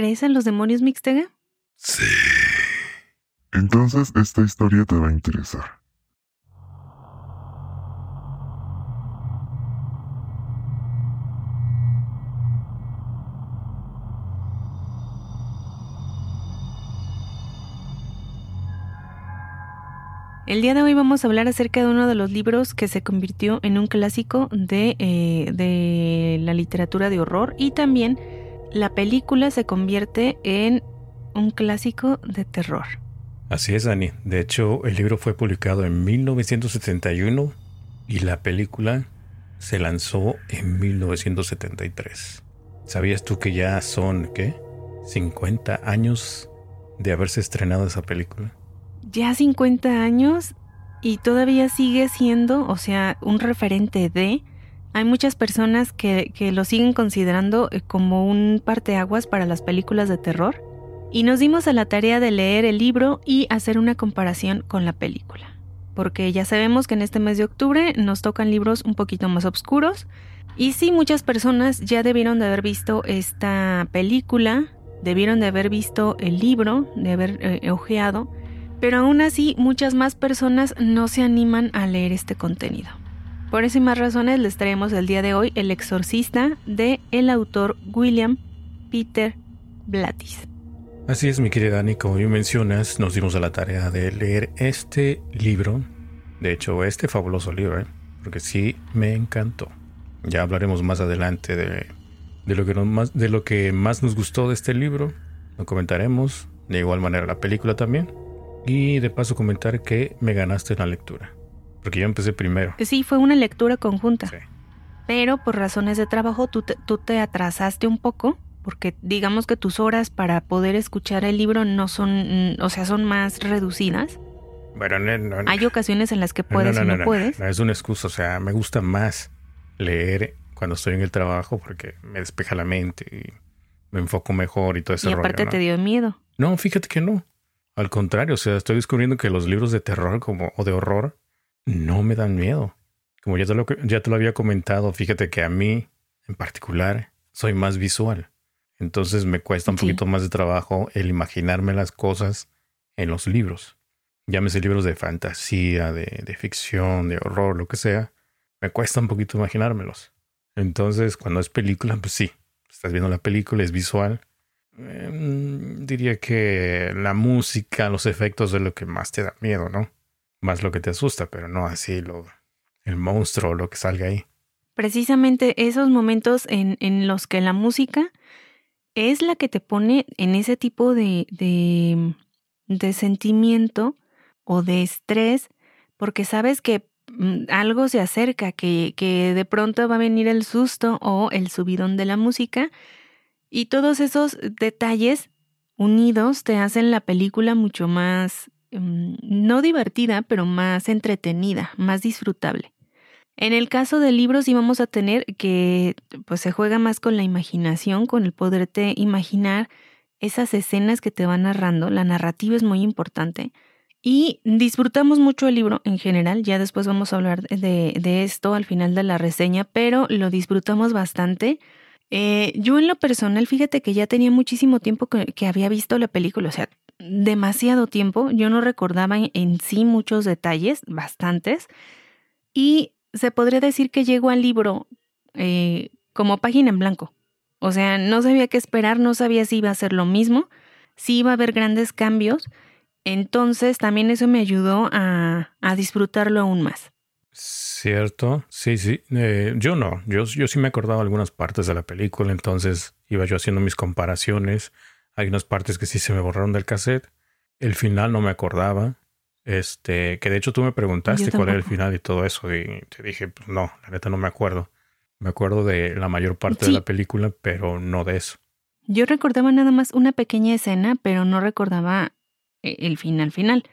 ¿Crees en los demonios Mixtega? Sí. Entonces esta historia te va a interesar. El día de hoy vamos a hablar acerca de uno de los libros que se convirtió en un clásico de, eh, de la literatura de horror y también la película se convierte en un clásico de terror. Así es, Dani. De hecho, el libro fue publicado en 1971 y la película se lanzó en 1973. ¿Sabías tú que ya son, qué? 50 años de haberse estrenado esa película ya 50 años y todavía sigue siendo, o sea, un referente de... Hay muchas personas que, que lo siguen considerando eh, como un parteaguas para las películas de terror. Y nos dimos a la tarea de leer el libro y hacer una comparación con la película. Porque ya sabemos que en este mes de octubre nos tocan libros un poquito más oscuros. Y sí, muchas personas ya debieron de haber visto esta película, debieron de haber visto el libro, de haber eh, ojeado pero aún así muchas más personas no se animan a leer este contenido. Por esas y más razones les traemos el día de hoy El exorcista de el autor William Peter Blattis. Así es, mi querida Dani, como bien mencionas, nos dimos a la tarea de leer este libro. De hecho, este fabuloso libro, ¿eh? porque sí me encantó. Ya hablaremos más adelante de, lo que más, de lo que más nos gustó de este libro. Lo comentaremos. De igual manera la película también. Y de paso comentar que me ganaste en la lectura. Porque yo empecé primero. Sí, fue una lectura conjunta. Sí. Pero por razones de trabajo tú te, tú te atrasaste un poco. Porque digamos que tus horas para poder escuchar el libro no son, o sea, son más reducidas. Bueno, no, no, Hay ocasiones en las que puedes y no, puedes. Es una excusa, o sea, me gusta más leer cuando estoy en el trabajo porque me despeja la mente y me enfoco mejor y todo eso. Y aparte te dio miedo. No, fíjate que no. Al contrario, o sea, estoy descubriendo que los libros de terror como, o de horror no me dan miedo. Como ya te, lo, ya te lo había comentado, fíjate que a mí, en particular, soy más visual. Entonces me cuesta un poquito más de trabajo el imaginarme las cosas en los libros. Llámese libros de fantasía, de, de ficción, de horror, lo que sea. Me cuesta un poquito imaginármelos. Entonces, cuando es película, pues sí, estás viendo la película, es visual, Em, diría que la música, los efectos es lo que más te da miedo, ¿no? Más lo que te asusta, pero no así lo, el monstruo o lo que salga ahí. Precisamente esos momentos en, en los que la música es la que te pone en ese tipo de, de, de sentimiento o de estrés, porque sabes que mm, algo se acerca, que, que de pronto va a venir el susto o el subidón de la música y todos esos detalles unidos te hacen la película mucho más, mm, no divertida, pero más entretenida, más disfrutable. En el caso de libros sí vamos a tener que pues se juega más con la imaginación, con el poderte imaginar esas escenas que te van narrando. La narrativa es muy importante. Y disfrutamos mucho el libro en general, ya después vamos a hablar de, esto al final de la reseña, pero lo disfrutamos bastante eh, yo en lo personal, fíjate que ya tenía muchísimo tiempo que, había visto la película, o sea, demasiado tiempo. Yo no recordaba en, sí muchos detalles, bastantes. Y se podría decir que llegó al libro eh, como página en blanco. O sea, no sabía qué esperar, no sabía si iba a ser lo mismo, si iba a haber grandes cambios. Entonces también eso me ayudó a, a disfrutarlo aún más. Cierto, sí, sí. Eh, yo no, yo, yo sí me acordaba algunas partes de la película, entonces iba yo haciendo mis comparaciones. Hay unas partes que sí se me borraron del cassette. El final no me acordaba. Este, que de hecho tú me preguntaste cuál era el final y todo eso, y te dije, pues no, la neta no me acuerdo. Me acuerdo de la mayor parte de la película, pero no de eso. Yo recordaba nada más una pequeña escena, pero no recordaba eh, el final final.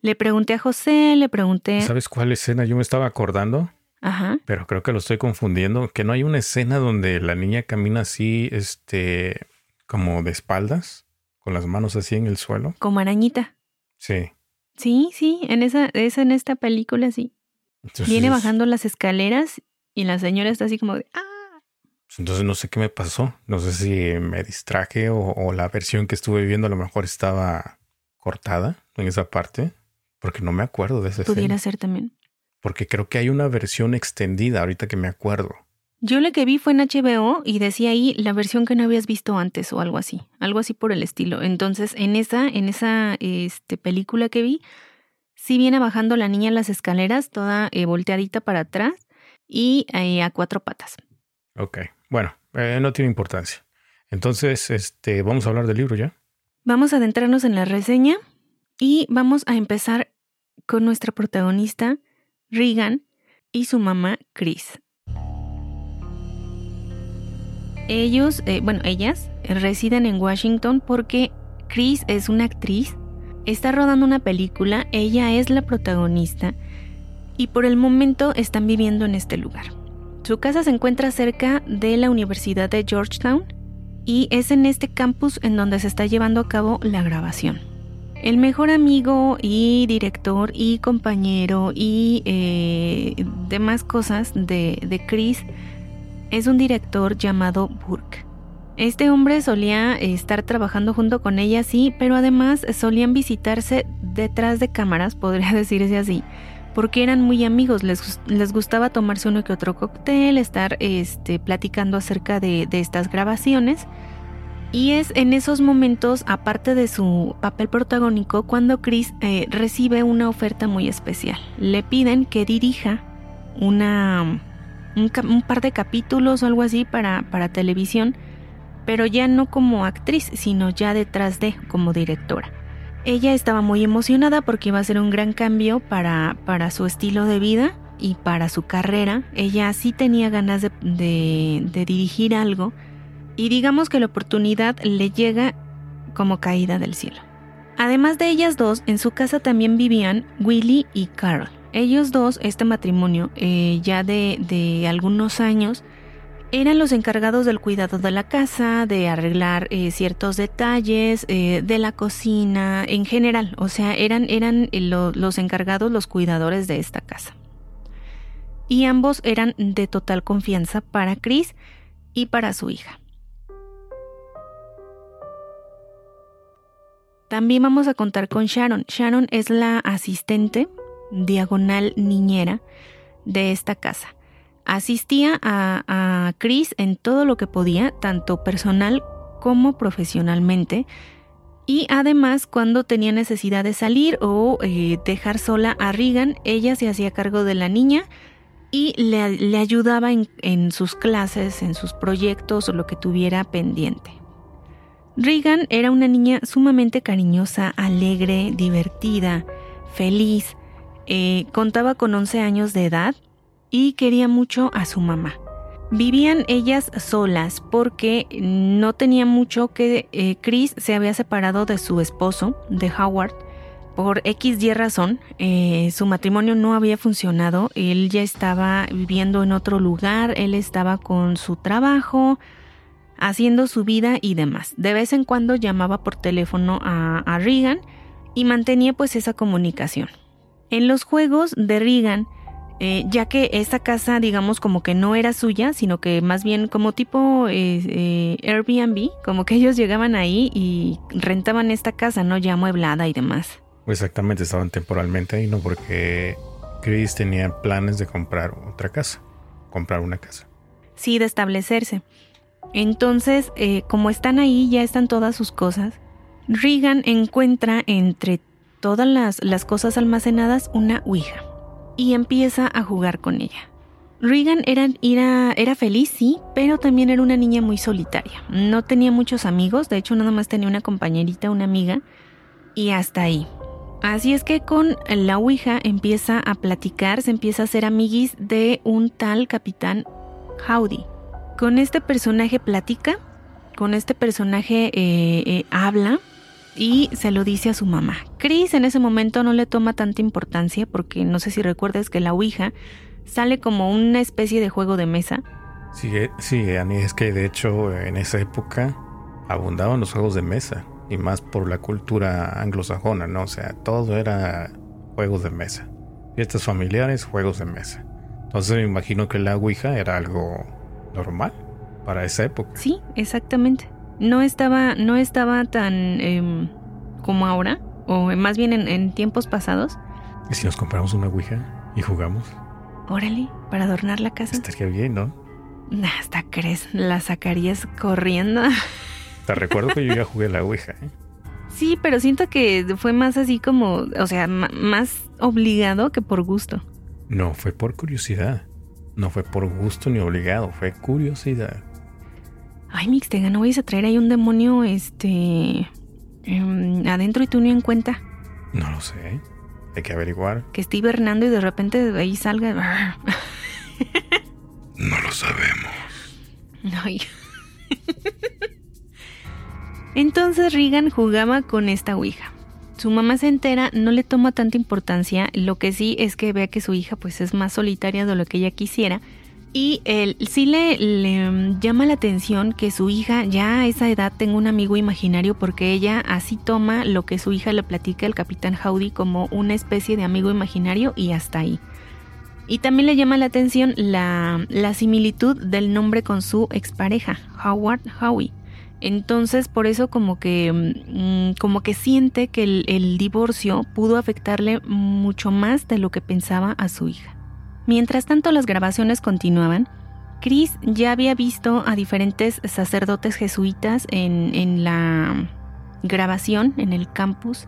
Le pregunté a José, le pregunté. ¿Sabes cuál escena? Yo me estaba acordando. Ajá. Pero creo que lo estoy confundiendo. Que no hay una escena donde la niña camina así, este, como de espaldas, con las manos así en el suelo. Como arañita. Sí. Sí, sí, en esa, es en esta película, sí. Viene bajando las escaleras y la señora está así como de ¡ah! Pues entonces no sé qué me pasó. No sé si me distraje o, la versión que estuve viendo a lo mejor estaba cortada en esa parte, porque no me acuerdo de ese. Pudiera ser también. Porque creo que hay una versión extendida ahorita que me acuerdo. Yo la que vi fue en HBO y decía ahí la versión que no habías visto antes o algo así, algo así por el estilo. Entonces, en esa, en esa este, película que vi, sí viene bajando la niña las escaleras, toda eh, volteadita para atrás y eh, a cuatro patas. Ok. Bueno, eh, no tiene importancia. Entonces, este, vamos a hablar del libro ya. Vamos a adentrarnos en la reseña y vamos a empezar con nuestra protagonista, Regan, y su mamá, Chris. Ellos, eh, bueno, ellas residen en Washington porque Chris es una actriz, está rodando una película, ella es la protagonista y por el momento están viviendo en este lugar. Su casa se encuentra cerca de la Universidad de Georgetown y es en este campus en donde se está llevando a cabo la grabación. El mejor amigo y director y compañero y eh, demás cosas de, de Chris es un director llamado Burke. Este hombre solía estar trabajando junto con ella, sí, pero además solían visitarse detrás de cámaras, podría decirse así, porque eran muy amigos, les, les gustaba tomarse uno que otro cóctel, estar este, platicando acerca de, estas grabaciones. Y es en esos momentos, aparte de su papel protagónico, cuando Chris eh, recibe una oferta muy especial. Le piden que dirija una, un, par de capítulos o algo así para, para televisión, pero ya no como actriz, sino ya detrás de, como directora. Ella estaba muy emocionada porque iba a ser un gran cambio para, para su estilo de vida y para su carrera. Ella sí tenía ganas de, de, dirigir algo y digamos que la oportunidad le llega como caída del cielo. Además de ellas dos, en su casa también vivían Willy y Carol. Ellos dos, este matrimonio, eh, ya de, de algunos años, eran los encargados del cuidado de la casa, de arreglar eh, ciertos detalles, eh, de la cocina, en general. O sea, eran, eran los encargados, los cuidadores de esta casa. Y ambos eran de total confianza para Chris y para su hija. También vamos a contar con Sharon. Sharon es la asistente diagonal niñera de esta casa. Asistía a, Chris en todo lo que podía, tanto personal como profesionalmente. Y además, cuando tenía necesidad de salir o eh, dejar sola a Regan, ella se hacía cargo de la niña y le, ayudaba en, sus clases, en sus proyectos o lo que tuviera pendiente. Regan era una niña sumamente cariñosa, alegre, divertida, feliz. Eh, contaba con 11 años de edad y quería mucho a su mamá. Vivían ellas solas porque no tenía mucho que eh, Chris se había separado de su esposo, de Howard, por X y razón. Eh, su matrimonio no había funcionado, él ya estaba viviendo en otro lugar, él estaba con su trabajo, haciendo su vida y demás. De vez en cuando llamaba por teléfono a, a Regan y mantenía pues esa comunicación. En los juegos de Regan, eh, ya que esta casa, digamos, como que no era suya, sino que más bien como tipo eh, eh, Airbnb, como que ellos llegaban ahí y rentaban esta casa, ¿no? Ya amueblada y demás. Exactamente, estaban temporalmente ahí, ¿no? Porque Chris tenía planes de comprar otra casa, comprar una casa. Sí, de establecerse. Entonces, como están ahí, ya están todas sus cosas, Regan encuentra entre todas las, las cosas almacenadas una Ouija y empieza a jugar con ella. Regan era, era, era, feliz, sí, pero también era una niña muy solitaria. No tenía muchos amigos, de hecho nada más tenía una compañerita, una amiga, y hasta ahí. Así es que con la Ouija empieza a platicar, se empieza a hacer amiguis de un tal capitán Howdy. Con este personaje platica, con este personaje eh, eh, habla, y se lo dice a su mamá. Chris en ese momento no le toma tanta importancia porque no sé si recuerdas que la Ouija sale como una especie de juego de mesa. Sí, eh, sí, Ani, es que de hecho en esa época abundaban los juegos de mesa y más por la cultura anglosajona, ¿no? O sea, todo era juegos de mesa. Fiestas familiares, juegos de mesa. Entonces me imagino que la Ouija era algo normal. para esa época. Sí, exactamente. No estaba, no estaba tan em, como ahora, o más bien en, en tiempos pasados. ¿Y si nos compramos una Ouija y jugamos? Órale, para adornar la casa. Estaría bien, ¿no? Hasta crees, la sacarías corriendo. Te recuerdo que yo ya jugué la Ouija, ¿eh? Sí, pero siento que fue más así como, o sea, más obligado que por gusto. No, fue por curiosidad. No fue por gusto ni obligado, fue curiosidad. Ay, Mixtega, no vayas a traer ahí un demonio, este, em, adentro y tú ni en cuenta. No lo sé. Hay que averiguar. Que esté hibernando y de repente de ahí salga. No lo sabemos. Ay. Entonces Regan jugaba con esta ouija. Su mamá se entera, no le toma tanta importancia, lo que sí es que vea que su hija pues es más solitaria de lo que ella quisiera. Y él sí le, mm, llama la atención que su hija ya a esa edad tenga un amigo imaginario porque ella así toma lo que su hija le platica el capitán Howdy como una especie de amigo imaginario y hasta ahí. Y también le llama la atención la, similitud del nombre con su expareja, Howard Howie. Entonces, por eso como que, mm, como que siente que el divorcio pudo afectarle mucho más de lo que pensaba a su hija. Mientras tanto, las grabaciones continuaban. Chris ya había visto a diferentes sacerdotes jesuitas en, en la grabación, en el campus,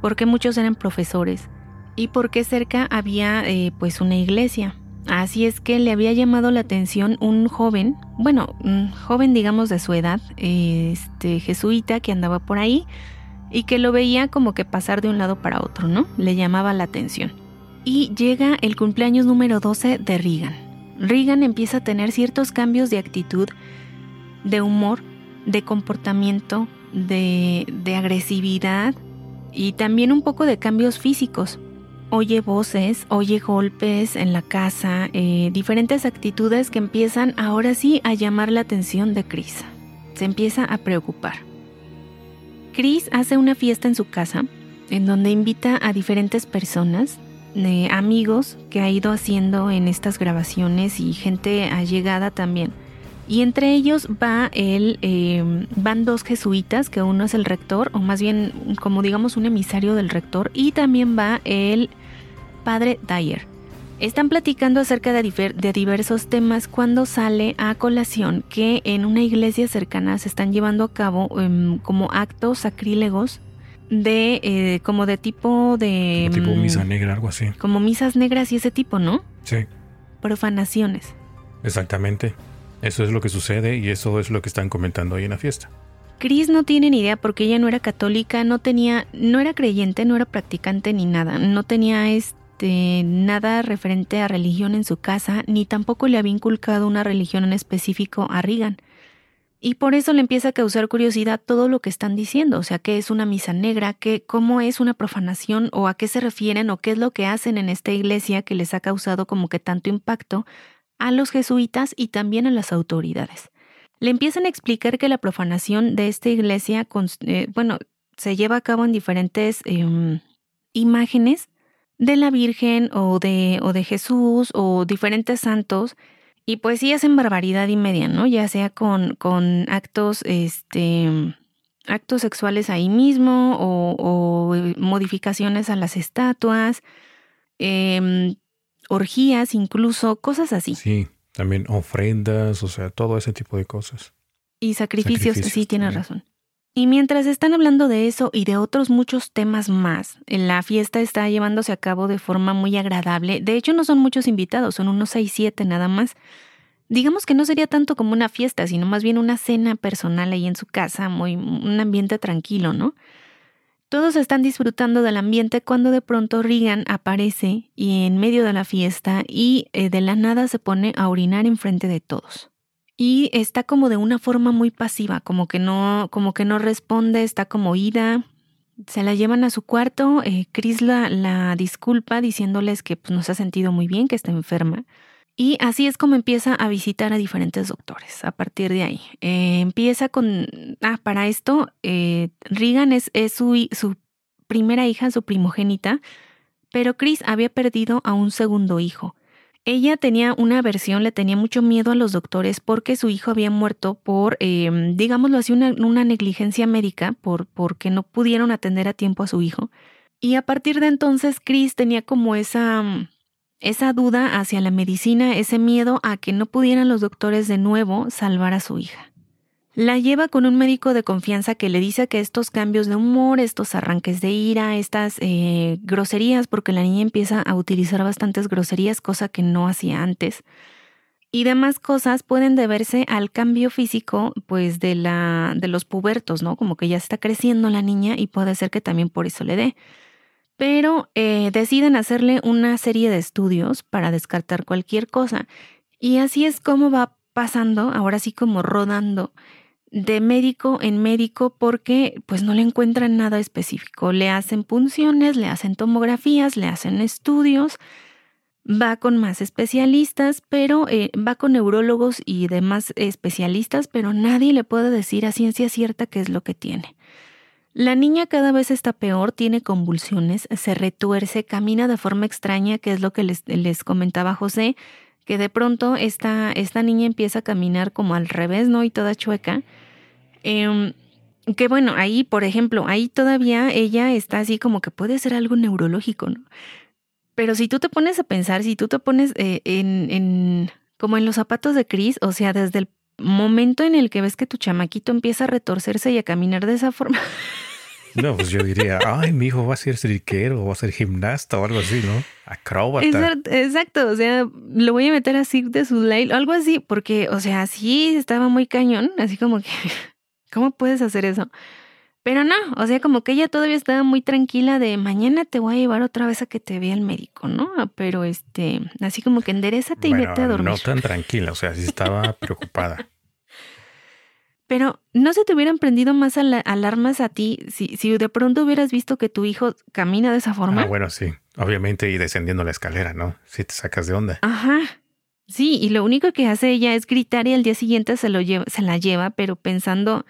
porque muchos eran profesores y porque cerca había eh, pues una iglesia. Así es que le había llamado la atención un joven, bueno, joven digamos de su edad, este jesuita que andaba por ahí y que lo veía como que pasar de un lado para otro, ¿no? Le llamaba la atención. Y llega el cumpleaños número 12 de Regan. Regan empieza a tener ciertos cambios de actitud, de humor, de comportamiento, de, de agresividad y también un poco de cambios físicos oye voces, oye golpes en la casa, eh, diferentes actitudes que empiezan ahora sí a llamar la atención de Chris. Se empieza a preocupar. Chris hace una fiesta en su casa en donde invita a diferentes personas, amigos que ha ido haciendo en estas grabaciones y gente allegada también. Y entre ellos va el, eh, van dos jesuitas, que uno es el rector, o más bien como digamos un emisario del rector, y también va el padre Dyer. Están platicando acerca de diversos temas cuando sale a colación que en una iglesia cercana se están llevando a cabo em, como actos sacrílegos de eh, como de tipo de Como tipo mm, misa negra, algo así. como misas negras y ese tipo, ¿no? Sí, Profanaciones. exactamente. Eso es lo que sucede y eso es lo que están comentando hoy en la fiesta. Chris no tiene ni idea porque ella no era católica, no tenía, no era creyente, no era practicante ni nada, no tenía este nada referente a religión en su casa, ni tampoco le había inculcado una religión en específico a Regan. Y por eso le empieza a causar curiosidad todo lo que están diciendo, o sea, qué es una misa negra, qué, cómo es una profanación, o a qué se refieren, o qué es lo que hacen en esta iglesia que les ha causado como que tanto impacto a los jesuitas y también a las autoridades. Le empiezan a explicar que la profanación de esta iglesia, eh, bueno, se lleva a cabo en diferentes em, imágenes de la Virgen o de, o de Jesús o diferentes santos. Y pues sí hacen barbaridad y media, ¿no? Ya sea con, con actos, este, actos sexuales ahí mismo o, o, eh, modificaciones a las estatuas, em, orgías incluso, cosas así. Sí, también ofrendas, o sea, todo ese tipo de cosas. Y sacrificios, Sacrificios sí, tienes razón. Y mientras están hablando de eso y de otros muchos temas más, la fiesta está llevándose a cabo de forma muy agradable. De hecho, no son muchos invitados, son unos 6, 7 nada más. Digamos que no sería tanto como una fiesta, sino más bien una cena personal ahí en su casa, muy un ambiente tranquilo, ¿no? Todos están disfrutando del ambiente cuando de pronto Regan aparece y en medio de la fiesta y eh, de la nada se pone a orinar enfrente de todos y está como de una forma muy pasiva, como que no, como que no responde, está como ida. Se la llevan a su cuarto, eh, Chris la, la disculpa diciéndoles que pues, no se ha sentido muy bien, que está enferma. Y así es como empieza a visitar a diferentes doctores a partir de ahí. Eh, empieza con, ah, para esto, eh, Regan es, es su, su primera hija, su primogénita, pero Chris había perdido a un segundo hijo. Ella tenía una aversión, le tenía mucho miedo a los doctores porque su hijo había muerto por, eh, digámoslo así, una, una, negligencia médica, por, porque no pudieron atender a tiempo a su hijo. Y a partir de entonces, Chris tenía como esa, esa duda hacia la medicina, ese miedo a que no pudieran los doctores de nuevo salvar a su hija. La lleva con un médico de confianza que le dice que estos cambios de humor, estos arranques de ira, estas eh, groserías, porque la niña empieza a utilizar bastantes groserías, cosa que no hacía antes, y demás cosas pueden deberse al cambio físico, pues de la de los pubertos, ¿no? Como que ya está creciendo la niña y puede ser que también por eso le dé. Pero eh, deciden hacerle una serie de estudios para descartar cualquier cosa. Y así es como va pasando, ahora sí como rodando de médico en médico porque pues no le encuentran nada específico. Le hacen punciones, le hacen tomografías, le hacen estudios, va con más especialistas, pero eh, va con neurólogos y demás especialistas, pero nadie le puede decir a ciencia cierta qué es lo que tiene. La niña cada vez está peor, tiene convulsiones, se retuerce, camina de forma extraña, que es lo que les, les comentaba José, que de pronto esta, esta niña empieza a caminar como al revés, ¿no? Y toda chueca. Em, que bueno, ahí, por ejemplo, ahí todavía ella está así como que puede ser algo neurológico, ¿no? Pero si tú te pones a pensar, si tú te pones eh, en, en, como en los zapatos de Chris, o sea, desde el momento en el que ves que tu chamaquito empieza a retorcerse y a caminar de esa forma, No, pues yo diría, ay, mi hijo va a ser striquero, va a ser gimnasta o algo así, ¿no? Acróbata. Exacto, o sea, lo voy a meter así de su o algo así, porque, o sea, sí estaba muy cañón, así como que, ¿cómo puedes hacer eso? Pero no, o sea, como que ella todavía estaba muy tranquila de mañana te voy a llevar otra vez a que te vea el médico, ¿no? Pero este, así como que enderezate y vete a dormir. No tan tranquila, o sea, sí estaba preocupada. Pero ¿no se te hubieran prendido más alarmas a ti si, si de pronto hubieras visto que tu hijo camina de esa forma? Ah, bueno, sí. Obviamente y descendiendo la escalera, ¿no? Si te sacas de onda. Ajá. Sí, y lo único que hace ella es gritar y al día siguiente se, lo lleva, se la lleva, pero pensando,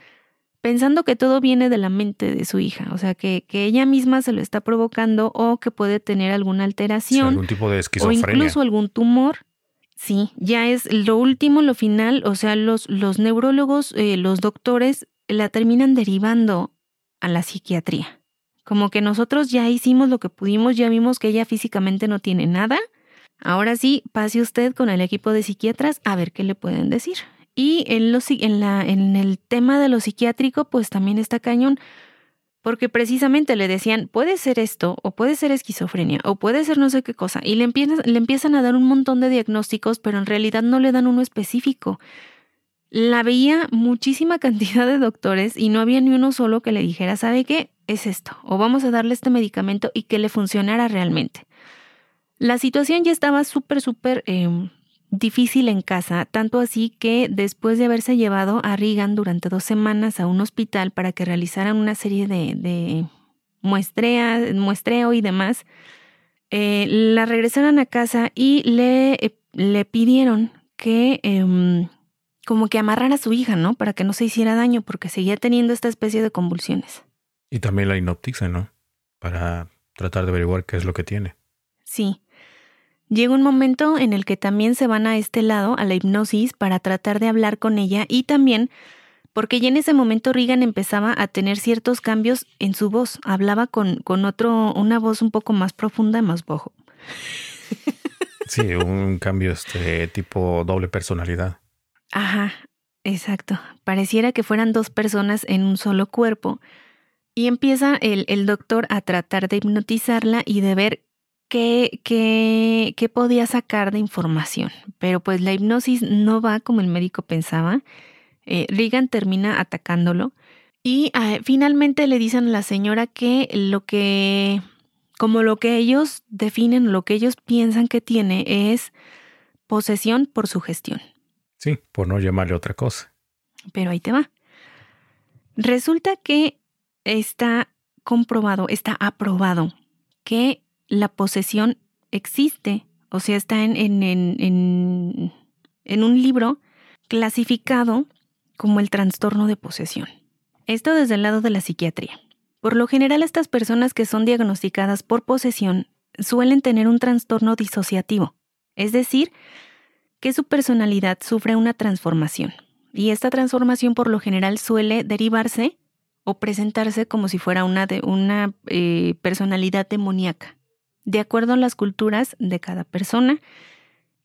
pensando que todo viene de la mente de su hija. O sea, que, que ella misma se lo está provocando o que puede tener alguna alteración. algún tipo de esquizofrenia. O incluso algún tumor. Sí, ya es lo último, lo final, o sea, los, los neurólogos, eh, los doctores la terminan derivando a la psiquiatría. Como que nosotros ya hicimos lo que pudimos, ya vimos que ella físicamente no tiene nada. Ahora sí, pase usted con el equipo de psiquiatras a ver qué le pueden decir. Y en, el tema de lo psiquiátrico, pues también está cañón, porque precisamente le decían, puede ser esto, o puede ser esquizofrenia, o puede ser no sé qué cosa. Y le empiezan, le empiezan a dar un montón de diagnósticos, pero en realidad no le dan uno específico. La veía muchísima cantidad de doctores y no había ni uno solo que le dijera, ¿sabe qué? Es esto, o vamos a darle este medicamento y que le funcionara realmente. La situación ya estaba súper, súper em, difícil en casa, tanto así que después de haberse llevado a Regan durante dos semanas a un hospital para que realizaran una serie de, de muestreo y demás, eh, la regresaron a casa y le, eh, le pidieron que em, como que amarrara a su hija, ¿no? Para que no se hiciera daño porque seguía teniendo esta especie de convulsiones. Y también la hipnotiza, ¿no? Para tratar de averiguar qué es lo que tiene. Sí. Llega un momento en el que también se van a este lado, a la hipnosis, para tratar de hablar con ella y también porque ya en ese momento Regan empezaba a tener ciertos cambios en su voz. Hablaba con, con otro, una voz un poco más profunda, más bajo. Sí, un cambio este tipo doble personalidad. Ajá, exacto. Pareciera que fueran dos personas en un solo cuerpo. Y empieza el, el doctor a tratar de hipnotizarla y de ver qué, qué, qué podía sacar de información. Pero pues la hipnosis no va como el médico pensaba. Eh, Regan termina atacándolo y ah, finalmente le dicen a la señora que lo que, como lo que ellos definen, lo que ellos piensan que tiene es posesión por sugestión. Sí, por no llamarle otra cosa. Pero ahí te va. Resulta que está comprobado, está aprobado que la posesión existe, o sea, está en, en, en, en, un libro clasificado como el trastorno de posesión. Esto desde el lado de la psiquiatría. Por lo general, estas personas que son diagnosticadas por posesión suelen tener un trastorno disociativo. Es decir, que su personalidad sufre una transformación. Y esta transformación por lo general suele derivarse o presentarse como si fuera una, una eh, personalidad demoníaca, de acuerdo a las culturas de cada persona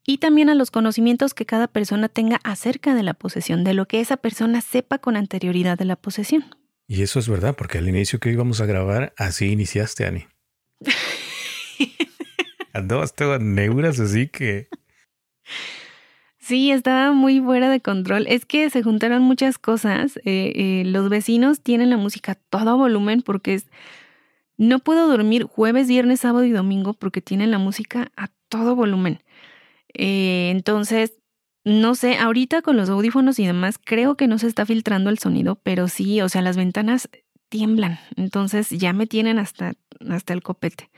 y también a los conocimientos que cada persona tenga acerca de la posesión, de lo que esa persona sepa con anterioridad de la posesión. Y eso es verdad, porque al inicio que íbamos a grabar, así iniciaste, Ani. Andabas todas neuras, así que... Sí, estaba muy fuera de control. Es que se juntaron muchas cosas. Eh, eh, los vecinos tienen la música a todo volumen porque es... No puedo dormir jueves, viernes, sábado y domingo porque tienen la música a todo volumen. Eh, entonces, no sé, ahorita con los audífonos y demás, creo que no se está filtrando el sonido, pero sí, o sea, las ventanas tiemblan. Entonces ya me tienen hasta, hasta el copete.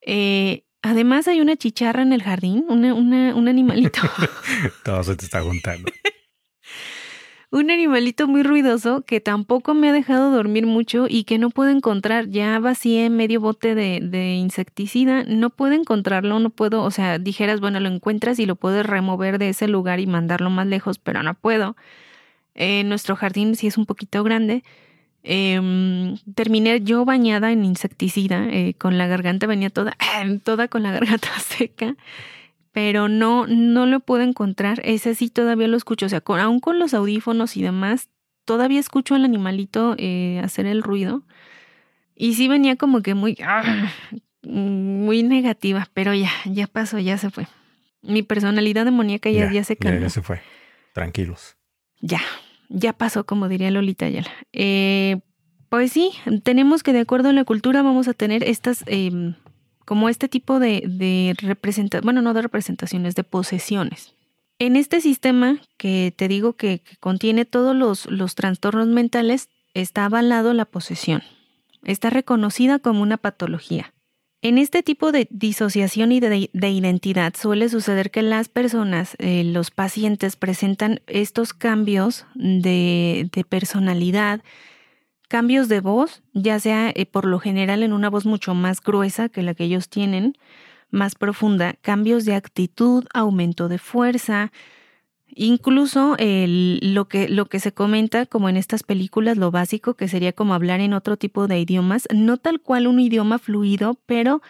Eh, además hay una chicharra en el jardín, una, un animalito. Todo se te está juntando un animalito muy ruidoso que tampoco me ha dejado dormir mucho y que no puedo encontrar. Ya vacié medio bote de, insecticida, no puedo encontrarlo, no puedo, o sea, dijeras, bueno, lo encuentras y lo puedes remover de ese lugar y mandarlo más lejos, pero no puedo. Eh, nuestro jardín sí es un poquito grande. Em, terminé yo bañada en insecticida, eh, con la garganta venía toda, toda con la garganta seca pero no, no lo puedo encontrar. Ese sí todavía lo escucho. O sea, aún con los audífonos y demás, todavía escucho al animalito eh, hacer el ruido. Y sí venía como que muy, ah, muy negativa, pero ya, ya pasó, ya se fue. Mi personalidad demoníaca ya, ya, se cambió. Ya, se fue. Tranquilos. Ya, ya pasó, como diría Lolita Ayala. Eh, pues sí, tenemos que de acuerdo a la cultura vamos a tener estas em, como este tipo de, de representaciones, bueno, no de representaciones, de posesiones. En este sistema que te digo que, contiene todos los, los trastornos mentales, está avalado la posesión. Está reconocida como una patología. En este tipo de disociación y de, identidad suele suceder que las personas, eh, los pacientes, presentan estos cambios de, de personalidad, cambios de voz, ya sea eh, por lo general en una voz mucho más gruesa que la que ellos tienen, más profunda, cambios de actitud, aumento de fuerza, incluso lo, que, lo que se comenta como en estas películas, lo básico, que sería como hablar en otro tipo de idiomas, no tal cual un idioma fluido, pero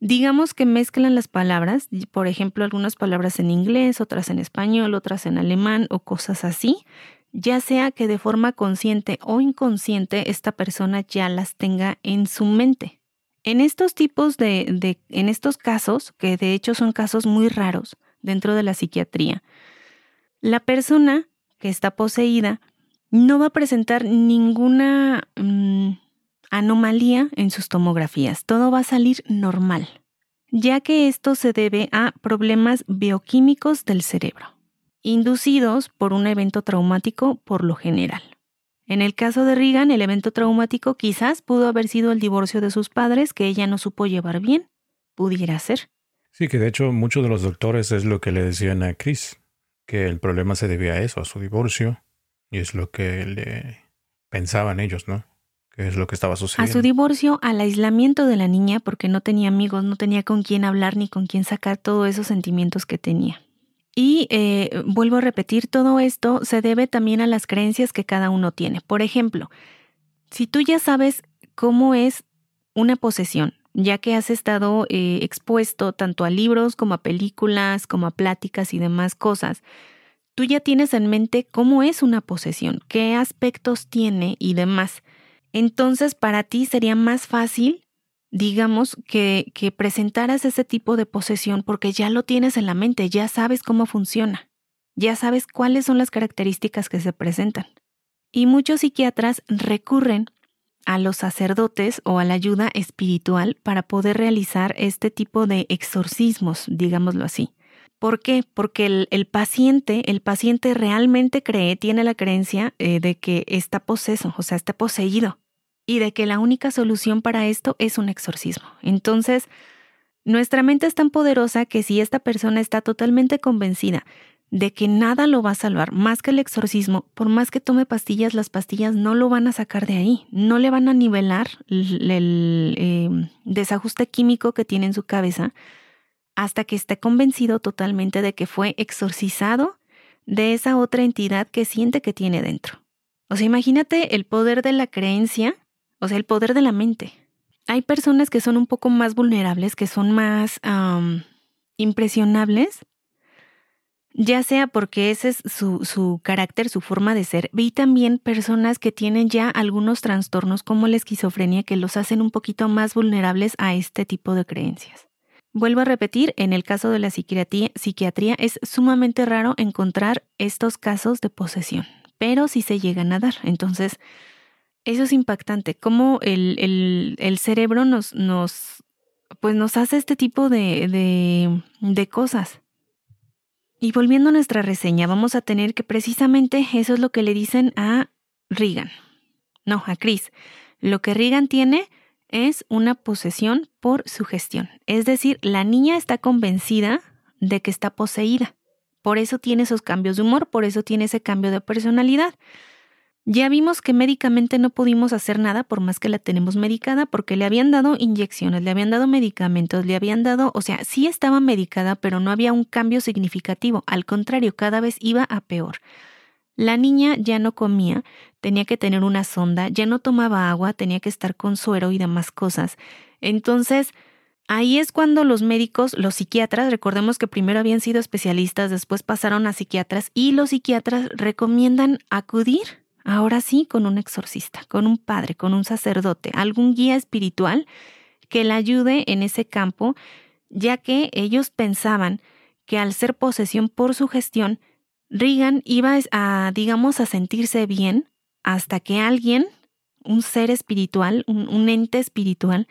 digamos que mezclan las palabras, por ejemplo, algunas palabras en inglés, otras en español, otras en alemán o cosas así, ya sea que de forma consciente o inconsciente esta persona ya las tenga en su mente. En estos tipos de, en estos casos, que de hecho son casos muy raros dentro de la psiquiatría, la persona que está poseída no va a presentar ninguna mm, anomalía en sus tomografías, todo va a salir normal, ya que esto se debe a problemas bioquímicos del cerebro inducidos por un evento traumático por lo general. En el caso de Regan, el evento traumático quizás pudo haber sido el divorcio de sus padres que ella no supo llevar bien. Pudiera ser. Sí, que de hecho muchos de los doctores es lo que le decían a Chris, que el problema se debía a eso, a su divorcio, y es lo que le pensaban ellos, ¿no? Que es lo que estaba sucediendo. A su divorcio, al aislamiento de la niña, porque no tenía amigos, no tenía con quién hablar ni con quién sacar todos esos sentimientos que tenía. Y eh, vuelvo a repetir, todo esto se debe también a las creencias que cada uno tiene. Por ejemplo, si tú ya sabes cómo es una posesión, ya que has estado eh, expuesto tanto a libros como a películas, como a pláticas y demás cosas, tú ya tienes en mente cómo es una posesión, qué aspectos tiene y demás. Entonces, para ti sería más fácil digamos, que, presentaras ese tipo de posesión porque ya lo tienes en la mente, ya sabes cómo funciona, ya sabes cuáles son las características que se presentan. Y muchos psiquiatras recurren a los sacerdotes o a la ayuda espiritual para poder realizar este tipo de exorcismos, digámoslo así. ¿Por qué? Porque el, paciente, el paciente realmente cree, tiene la creencia eh, de que está poseso, o sea, está poseído y de que la única solución para esto es un exorcismo. Entonces, nuestra mente es tan poderosa que si esta persona está totalmente convencida de que nada lo va a salvar más que el exorcismo, por más que tome pastillas, las pastillas no lo van a sacar de ahí, no le van a nivelar el, em, desajuste químico que tiene en su cabeza hasta que esté convencido totalmente de que fue exorcizado de esa otra entidad que siente que tiene dentro. O sea, imagínate el poder de la creencia, o sea, el poder de la mente. Hay personas que son un poco más vulnerables, que son más impresionables, ya sea porque ese es su, su, carácter, su forma de ser, y también personas que tienen ya algunos trastornos como la esquizofrenia que los hacen un poquito más vulnerables a este tipo de creencias. Vuelvo a repetir, en el caso de la psiquiatría, psiquiatría es sumamente raro encontrar estos casos de posesión, pero sí se llegan a dar. Entonces, eso es impactante, cómo el, el, cerebro nos, nos, pues nos hace este tipo de, de, de cosas. Y volviendo a nuestra reseña, vamos a tener que precisamente eso es lo que le dicen a Regan. No, a Chris. Lo que Regan tiene es una posesión por sugestión. Es decir, la niña está convencida de que está poseída. Por eso tiene esos cambios de humor, por eso tiene ese cambio de personalidad. Ya vimos que médicamente no pudimos hacer nada por más que la tenemos medicada porque le habían dado inyecciones, le habían dado medicamentos, le habían dado, o sea, sí estaba medicada, pero no había un cambio significativo. Al contrario, cada vez iba a peor. La niña ya no comía, tenía que tener una sonda, ya no tomaba agua, tenía que estar con suero y demás cosas. Entonces, ahí es cuando los médicos, los psiquiatras, recordemos que primero habían sido especialistas, después pasaron a psiquiatras y los psiquiatras recomiendan acudir, ahora sí, con un exorcista, con un padre, con un sacerdote, algún guía espiritual que la ayude en ese campo, ya que ellos pensaban que al ser posesión por su gestión, Regan iba a, digamos, a sentirse bien hasta que alguien, un ser espiritual, un, ente espiritual,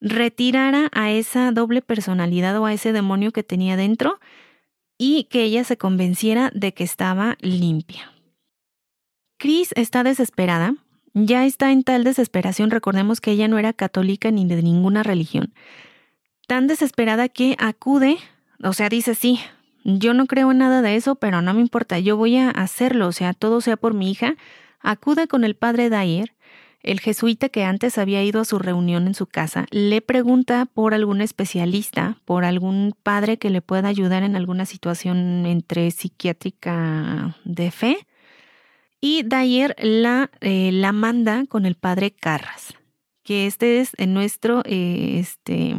retirara a esa doble personalidad o a ese demonio que tenía dentro y que ella se convenciera de que estaba limpia. Chris está desesperada, ya está en tal desesperación, recordemos que ella no era católica ni de ninguna religión, tan desesperada que acude, o sea, dice, sí, yo no creo en nada de eso, pero no me importa, yo voy a hacerlo, o sea, todo sea por mi hija. Acude con el padre Dyer, el jesuita que antes había ido a su reunión en su casa, le pregunta por algún especialista, por algún padre que le pueda ayudar en alguna situación entre psiquiátrica de fe. Y Dyer la, eh, la manda con el padre Carras, que este es nuestro, eh, este,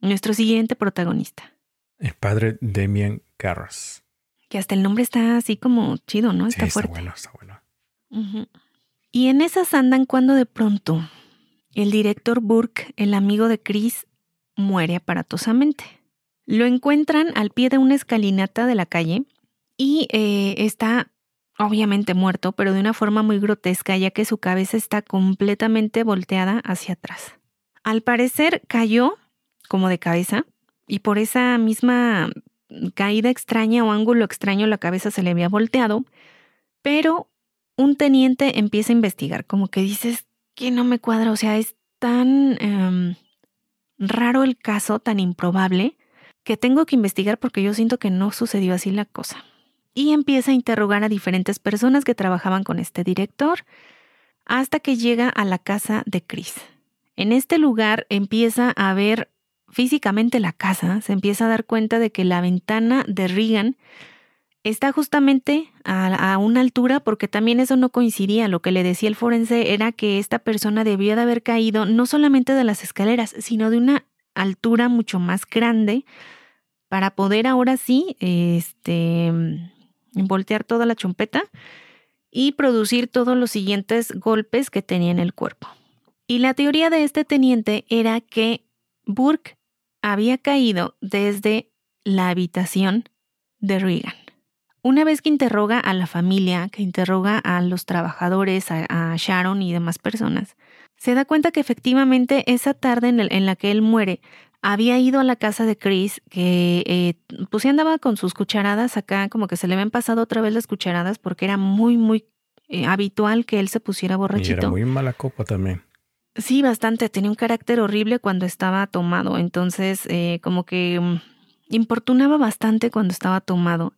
nuestro siguiente protagonista. El padre Demian Carras. Que hasta el nombre está así como chido, ¿no? Está fuerte. Está bueno, está bueno. Y en esas andan cuando de pronto el director Burke, el amigo de Chris, muere aparatosamente. Lo encuentran al pie de una escalinata de la calle y eh, está obviamente muerto, pero de una forma muy grotesca, ya que su cabeza está completamente volteada hacia atrás. Al parecer cayó como de cabeza y por esa misma caída extraña o ángulo extraño la cabeza se le había volteado, pero un teniente empieza a investigar, como que dices que no me cuadra, o sea, es tan em, raro el caso, tan improbable, que tengo que investigar porque yo siento que no sucedió así la cosa. Y empieza a interrogar a diferentes personas que trabajaban con este director, hasta que llega a la casa de Chris. En este lugar empieza a ver físicamente la casa, se empieza a dar cuenta de que la ventana de Regan está justamente a, una altura porque también eso no coincidía. Lo que le decía el forense era que esta persona debía de haber caído no solamente de las escaleras, sino de una altura mucho más grande para poder ahora sí este, voltear toda la chompeta y producir todos los siguientes golpes que tenía en el cuerpo. Y la teoría de este teniente era que Burke había caído desde la habitación de Regan. Una vez que interroga a la familia, que interroga a los trabajadores, a, Sharon y demás personas, se da cuenta que efectivamente esa tarde en, la que él muere, había ido a la casa de Chris, que eh, pues sí andaba con sus cucharadas acá, como que se le habían pasado otra vez las cucharadas porque era muy, muy eh, habitual que él se pusiera borrachito. Y era muy mala copa también. Sí, bastante. Tenía un carácter horrible cuando estaba tomado. Entonces, eh, como que mm, importunaba bastante cuando estaba tomado.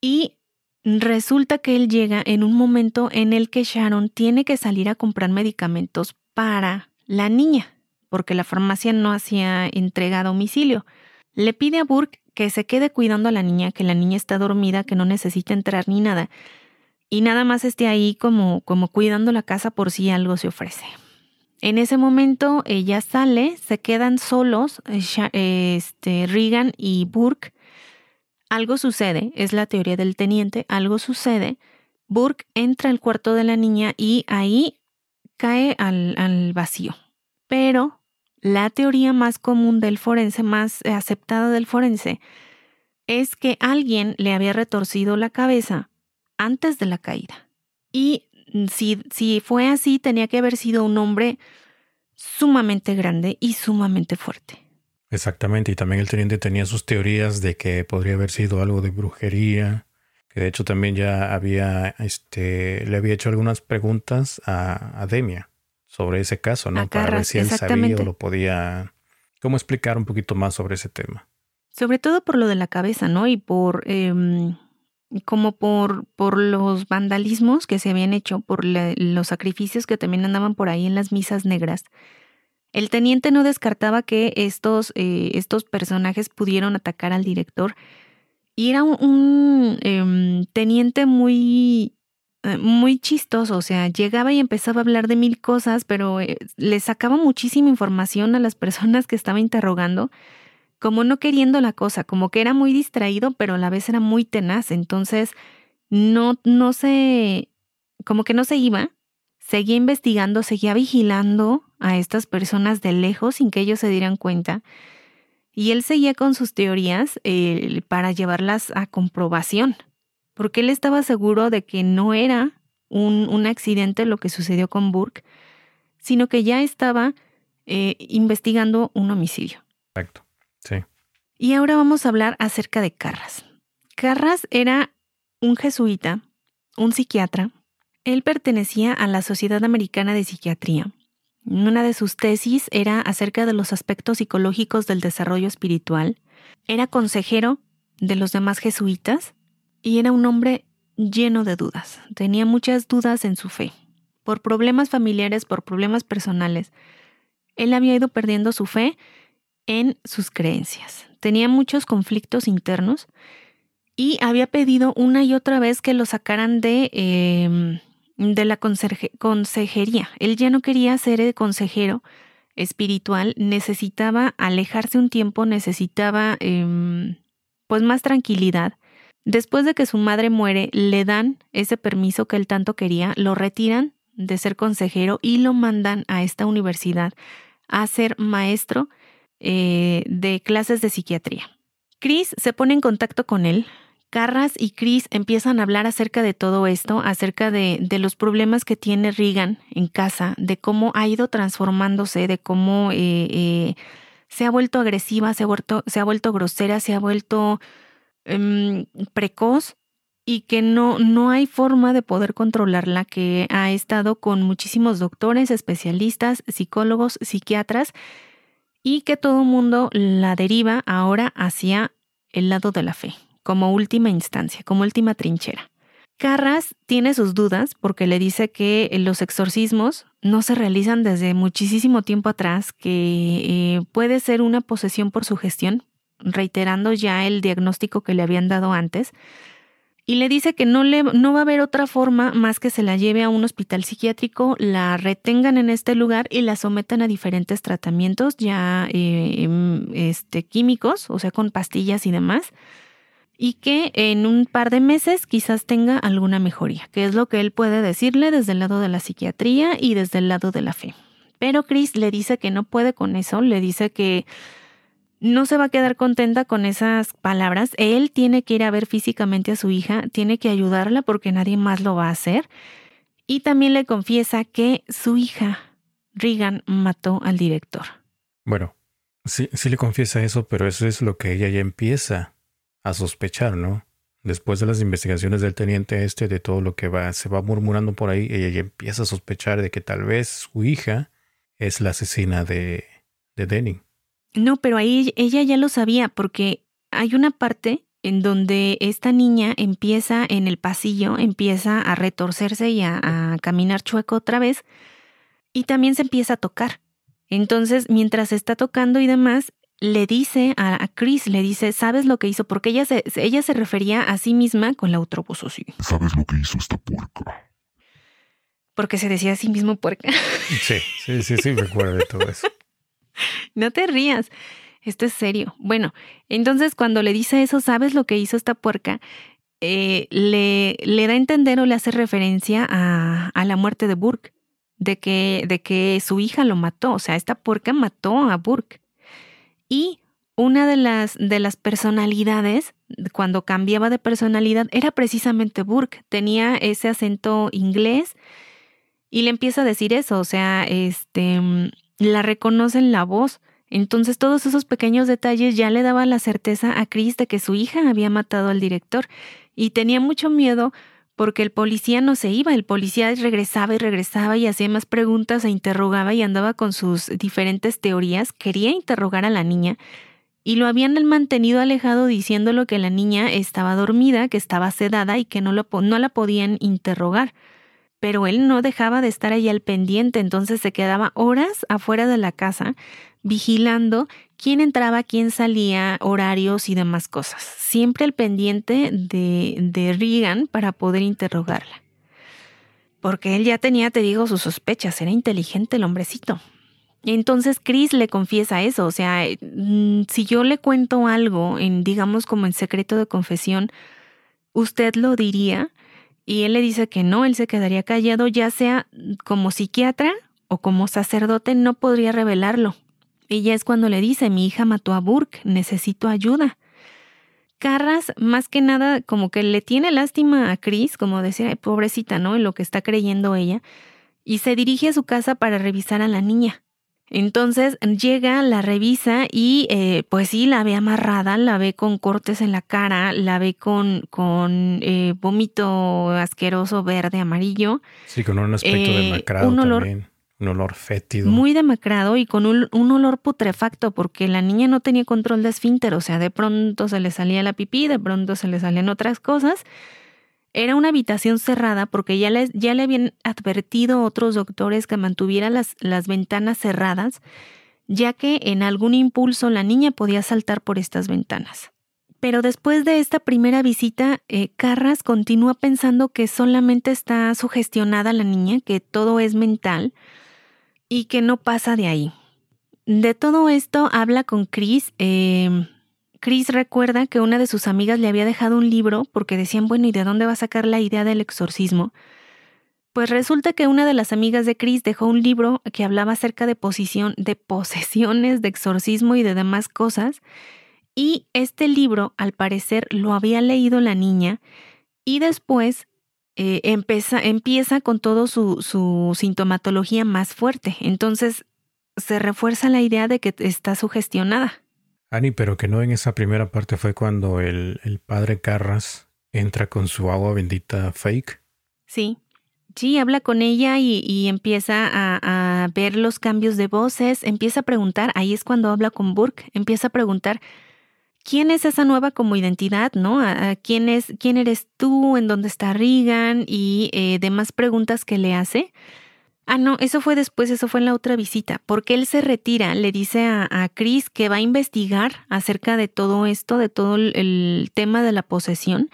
Y resulta que él llega en un momento en el que Sharon tiene que salir a comprar medicamentos para la niña, porque la farmacia no hacía entrega a domicilio. Le pide a Burke que se quede cuidando a la niña, que la niña está dormida, que no necesita entrar ni nada, y nada más esté ahí como, como cuidando la casa por si algo se ofrece. En ese momento ella sale, se quedan solos, eh, este, Regan y Burke. Algo sucede, es la teoría del teniente, algo sucede. Burke entra al cuarto de la niña y ahí cae al, al vacío. Pero la teoría más común del forense, más aceptada del forense, es que alguien le había retorcido la cabeza antes de la caída. Y si, si fue así, tenía que haber sido un hombre sumamente grande y sumamente fuerte. Exactamente, y también el teniente tenía sus teorías de que podría haber sido algo de brujería, que de hecho también ya había, este, le había hecho algunas preguntas a, a Demia sobre ese caso, ¿no? Para ver si él sabía o lo podía, cómo explicar un poquito más sobre ese tema. Sobre todo por lo de la cabeza, ¿no? Y por eh, como por, por los vandalismos que se habían hecho, por los sacrificios que también andaban por ahí en las misas negras. El teniente no descartaba que estos, eh, estos personajes pudieron atacar al director. Y era un, em, teniente muy, muy chistoso, o sea, llegaba y empezaba a hablar de mil cosas, pero eh, le sacaba muchísima información a las personas que estaba interrogando como no queriendo la cosa, como que era muy distraído, pero a la vez era muy tenaz. Entonces, no, no se, como que no se iba, seguía investigando, seguía vigilando a estas personas de lejos sin que ellos se dieran cuenta. Y él seguía con sus teorías eh, para llevarlas a comprobación, porque él estaba seguro de que no era un, un accidente lo que sucedió con Burke, sino que ya estaba eh, investigando un homicidio. Exacto. Sí. Y ahora vamos a hablar acerca de Carras. Carras era un jesuita, un psiquiatra. Él pertenecía a la Sociedad Americana de Psiquiatría. Una de sus tesis era acerca de los aspectos psicológicos del desarrollo espiritual. Era consejero de los demás jesuitas y era un hombre lleno de dudas. Tenía muchas dudas en su fe. Por problemas familiares, por problemas personales, él había ido perdiendo su fe en sus creencias. Tenía muchos conflictos internos y había pedido una y otra vez que lo sacaran de, em, de la consejería. Él ya no quería ser el consejero espiritual, necesitaba alejarse un tiempo, necesitaba em, pues más tranquilidad. Después de que su madre muere, le dan ese permiso que él tanto quería, lo retiran de ser consejero y lo mandan a esta universidad a ser maestro eh, de clases de psiquiatría. Chris se pone en contacto con él. Carras y Chris empiezan a hablar acerca de todo esto, acerca de, de los problemas que tiene Regan en casa, de cómo ha ido transformándose, de cómo eh, eh, se ha vuelto agresiva, se ha vuelto, se ha vuelto grosera, se ha vuelto em, precoz y que no, no hay forma de poder controlarla, que ha estado con muchísimos doctores, especialistas, psicólogos, psiquiatras y que todo mundo la deriva ahora hacia el lado de la fe, como última instancia, como última trinchera. Carras tiene sus dudas porque le dice que los exorcismos no se realizan desde muchísimo tiempo atrás, que eh, puede ser una posesión por sugestión, reiterando ya el diagnóstico que le habían dado antes, y le dice que no, le, no va a haber otra forma más que se la lleve a un hospital psiquiátrico, la retengan en este lugar y la sometan a diferentes tratamientos ya eh, em, este, químicos, o sea, con pastillas y demás, y que en un par de meses quizás tenga alguna mejoría, que es lo que él puede decirle desde el lado de la psiquiatría y desde el lado de la fe. Pero Chris le dice que no puede con eso, le dice que no se va a quedar contenta con esas palabras. Él tiene que ir a ver físicamente a su hija, tiene que ayudarla porque nadie más lo va a hacer. Y también le confiesa que su hija, Regan, mató al director. Bueno, sí, sí le confiesa eso, pero eso es lo que ella ya empieza a sospechar, ¿no? Después de las investigaciones del teniente este, de todo lo que va, se va murmurando por ahí, ella ya empieza a sospechar de que tal vez su hija es la asesina de, de Denning. No, pero ahí ella ya lo sabía porque hay una parte en donde esta niña empieza en el pasillo, empieza a retorcerse y a, caminar chueco otra vez y también se empieza a tocar. Entonces, mientras está tocando y demás, le dice a, Chris, le dice, ¿sabes lo que hizo? Porque ella se, ella se refería a sí misma con la otra voz así. ¿Sabes lo que hizo esta puerca? Porque se decía a sí mismo puerca. Sí, sí, sí, sí, recuerdo de todo eso. No te rías. Esto es serio. Bueno, entonces cuando le dice eso, ¿sabes lo que hizo esta puerca? Eh, le, le, da a entender o le hace referencia a, a, la muerte de Burke, de que, de que su hija lo mató, o sea, esta puerca mató a Burke. Y una de las, de las personalidades, cuando cambiaba de personalidad, era precisamente Burke, tenía ese acento inglés y le empieza a decir eso, o sea, este, la reconoce en la voz. Entonces todos esos pequeños detalles ya le daban la certeza a Chris de que su hija había matado al director y tenía mucho miedo porque el policía no se iba, el policía regresaba y regresaba y hacía más preguntas e interrogaba y andaba con sus diferentes teorías, quería interrogar a la niña y lo habían mantenido alejado diciéndolo que la niña estaba dormida, que estaba sedada y que no, lo, no la podían interrogar pero él no dejaba de estar ahí al pendiente, entonces se quedaba horas afuera de la casa vigilando quién entraba, quién salía, horarios y demás cosas. Siempre al pendiente de, de Regan para poder interrogarla. Porque él ya tenía, te digo, sus sospechas, era inteligente el hombrecito. Entonces Chris le confiesa eso, o sea, mm, si yo le cuento algo digamos, como en secreto de confesión, ¿usted lo diría? Y él le dice que no, él se quedaría callado, ya sea como psiquiatra o como sacerdote, no podría revelarlo. Y ya es cuando le dice, mi hija mató a Burke, necesito ayuda. Carras, más que nada, como que le tiene lástima a Chris, como decir, pobrecita, ¿no? En lo que está creyendo ella, y se dirige a su casa para revisar a la niña. Entonces llega, la revisa y eh, pues sí, la ve amarrada, la ve con cortes en la cara, la ve con, con eh, vómito asqueroso verde, amarillo. Sí, con un aspecto eh, demacrado un olor, también, un olor fétido. Muy demacrado y con un, un, olor putrefacto porque la niña no tenía control de esfínter, o sea, de pronto se le salía la pipí, de pronto se le salían otras cosas era una habitación cerrada porque ya ya le habían advertido otros doctores que mantuviera las, las ventanas cerradas, ya que en algún impulso la niña podía saltar por estas ventanas. Pero después de esta primera visita, eh, Carras continúa pensando que solamente está sugestionada la niña, que todo es mental y que no pasa de ahí. De todo esto habla con Chris, eh, Chris recuerda que una de sus amigas le había dejado un libro porque decían, bueno, ¿y de dónde va a sacar la idea del exorcismo? Pues resulta que una de las amigas de Chris dejó un libro que hablaba acerca de, posición, de posesiones, de exorcismo y de demás cosas. Y este libro, al parecer, lo había leído la niña y después eh, empieza, con todo su sintomatología más fuerte. Entonces se refuerza la idea de que está sugestionada. Ani, pero que no en esa primera parte fue cuando el, el padre Carras entra con su agua bendita fake. Sí. Sí, habla con ella y, y empieza a, a, ver los cambios de voces, empieza a preguntar, ahí es cuando habla con Burke, empieza a preguntar, ¿quién es esa nueva como identidad, no? ¿A, quién, es, ¿Quién eres tú? ¿En dónde está Regan? Y eh, demás preguntas que le hace. Ah, no, eso fue después, eso fue en la otra visita, porque él se retira, le dice a, Chris que va a investigar acerca de todo esto, de todo el, el tema de la posesión,